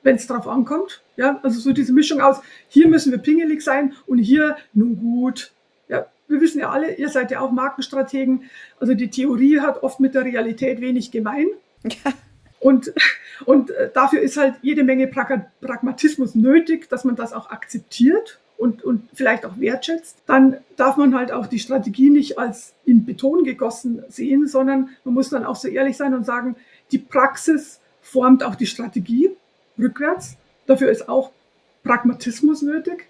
wenn es drauf ankommt. Ja, also so diese Mischung aus, hier müssen wir pingelig sein und hier, nun gut. Ja, wir wissen ja alle, ihr seid ja auch Markenstrategen. Also die Theorie hat oft mit der Realität wenig gemein. Ja. Und, und äh, dafür ist halt jede Menge Pragmatismus nötig, dass man das auch akzeptiert und, und vielleicht auch wertschätzt, dann darf man halt auch die Strategie nicht als in Beton gegossen sehen, sondern man muss dann auch so ehrlich sein und sagen, die Praxis formt auch die Strategie rückwärts. Dafür ist auch Pragmatismus nötig.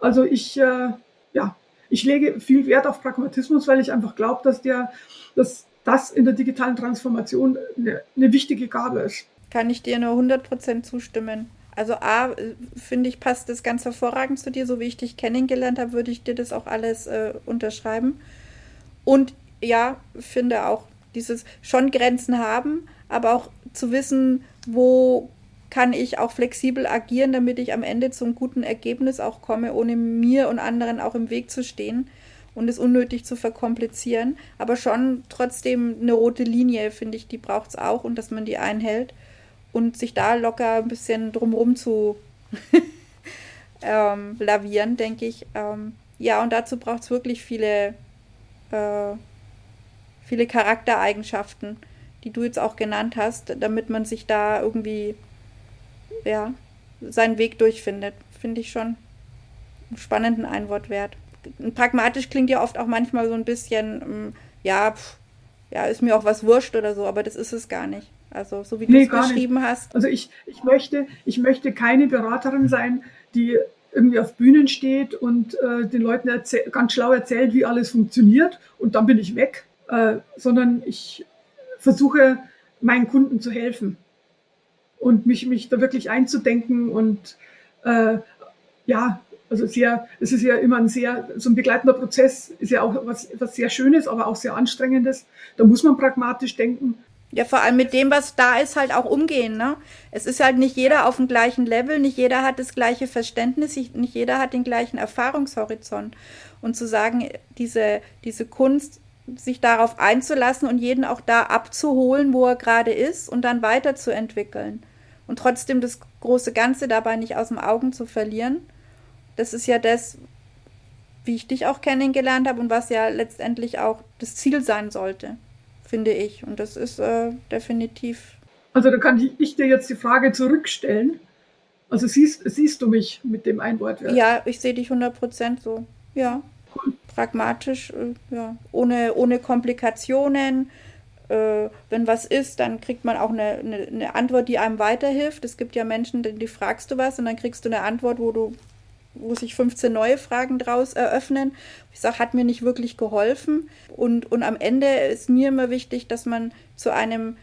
Also ich, äh, ja, ich lege viel Wert auf Pragmatismus, weil ich einfach glaube, dass der, dass das in der digitalen Transformation eine, eine wichtige Gabe ist. Kann ich dir nur 100% zustimmen. Also A, finde ich, passt das ganz hervorragend zu dir. So wie ich dich kennengelernt habe, würde ich dir das auch alles äh, unterschreiben. Und ja, finde auch dieses schon Grenzen haben, aber auch zu wissen, wo kann ich auch flexibel agieren, damit ich am Ende zum guten Ergebnis auch komme, ohne mir und anderen auch im Weg zu stehen und es unnötig zu verkomplizieren. Aber schon trotzdem eine rote Linie, finde ich, die braucht es auch und dass man die einhält und sich da locker ein bisschen drumherum zu ähm, lavieren, denke ich. Ähm, ja, und dazu braucht es wirklich viele äh, viele Charaktereigenschaften, die du jetzt auch genannt hast, damit man sich da irgendwie ja, seinen Weg durchfindet. Finde ich schon einen spannenden Einwort wert. Pragmatisch klingt ja oft auch manchmal so ein bisschen, ähm, ja, pff, ja, ist mir auch was wurscht oder so, aber das ist es gar nicht. Also so wie du nee, es beschrieben nicht. hast. Also ich, ich, möchte, ich möchte keine Beraterin sein, die irgendwie auf Bühnen steht und äh, den Leuten ganz schlau erzählt, wie alles funktioniert und dann bin ich weg, äh, sondern ich versuche meinen Kunden zu helfen und mich, mich da wirklich einzudenken und äh, ja, also sehr, es ist ja immer ein sehr, so ein begleitender Prozess ist ja auch was, was sehr Schönes, aber auch sehr Anstrengendes. Da muss man pragmatisch denken. Ja, vor allem mit dem, was da ist, halt auch umgehen. Ne? Es ist halt nicht jeder auf dem gleichen Level, nicht jeder hat das gleiche Verständnis, nicht jeder hat den gleichen Erfahrungshorizont. Und zu sagen, diese, diese Kunst, sich darauf einzulassen und jeden auch da abzuholen, wo er gerade ist und dann weiterzuentwickeln. Und trotzdem das große Ganze dabei nicht aus dem Augen zu verlieren das ist ja das, wie ich dich auch kennengelernt habe und was ja letztendlich auch das Ziel sein sollte, finde ich. Und das ist äh, definitiv. Also da kann ich, ich, dir jetzt die Frage zurückstellen. Also siehst, siehst du mich mit dem Einwortwert? Ja, ich sehe dich 100% so. Ja. Cool. Pragmatisch, äh, ja. Ohne, ohne Komplikationen. Äh, wenn was ist, dann kriegt man auch eine, eine, eine Antwort, die einem weiterhilft. Es gibt ja Menschen, die fragst du was und dann kriegst du eine Antwort, wo du wo sich 15 neue Fragen draus eröffnen. Ich sage, hat mir nicht wirklich geholfen. Und, und am Ende ist mir immer wichtig, dass man zu einem,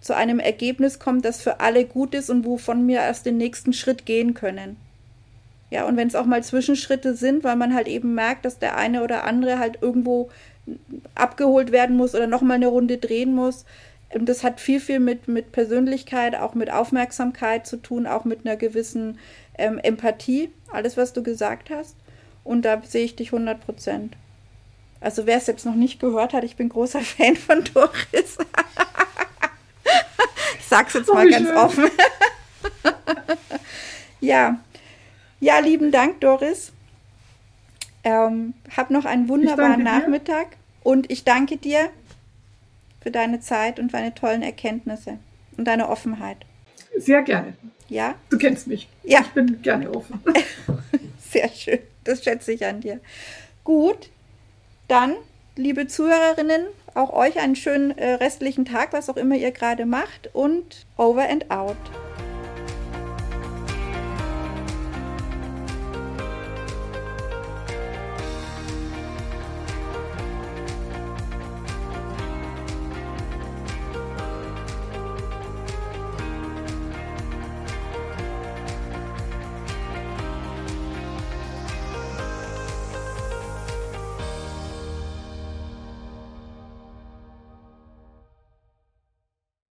zu einem Ergebnis kommt, das für alle gut ist und wovon wir erst den nächsten Schritt gehen können. Ja, und wenn es auch mal Zwischenschritte sind, weil man halt eben merkt, dass der eine oder andere halt irgendwo abgeholt werden muss oder nochmal eine Runde drehen muss. Und das hat viel, viel mit, mit Persönlichkeit, auch mit Aufmerksamkeit zu tun, auch mit einer gewissen ähm, Empathie, alles, was du gesagt hast. Und da sehe ich dich 100 Prozent. Also wer es jetzt noch nicht gehört hat, ich bin großer Fan von Doris. ich sag's jetzt oh, mal ganz schön. offen. ja. Ja, lieben Dank, Doris. Ähm, hab noch einen wunderbaren Nachmittag dir. und ich danke dir für deine Zeit und deine tollen Erkenntnisse und deine Offenheit. Sehr gerne. Ja? Du kennst mich. Ja. Ich bin gerne offen. Sehr schön. Das schätze ich an dir. Gut. Dann, liebe Zuhörerinnen, auch euch einen schönen äh, restlichen Tag, was auch immer ihr gerade macht. Und over and out.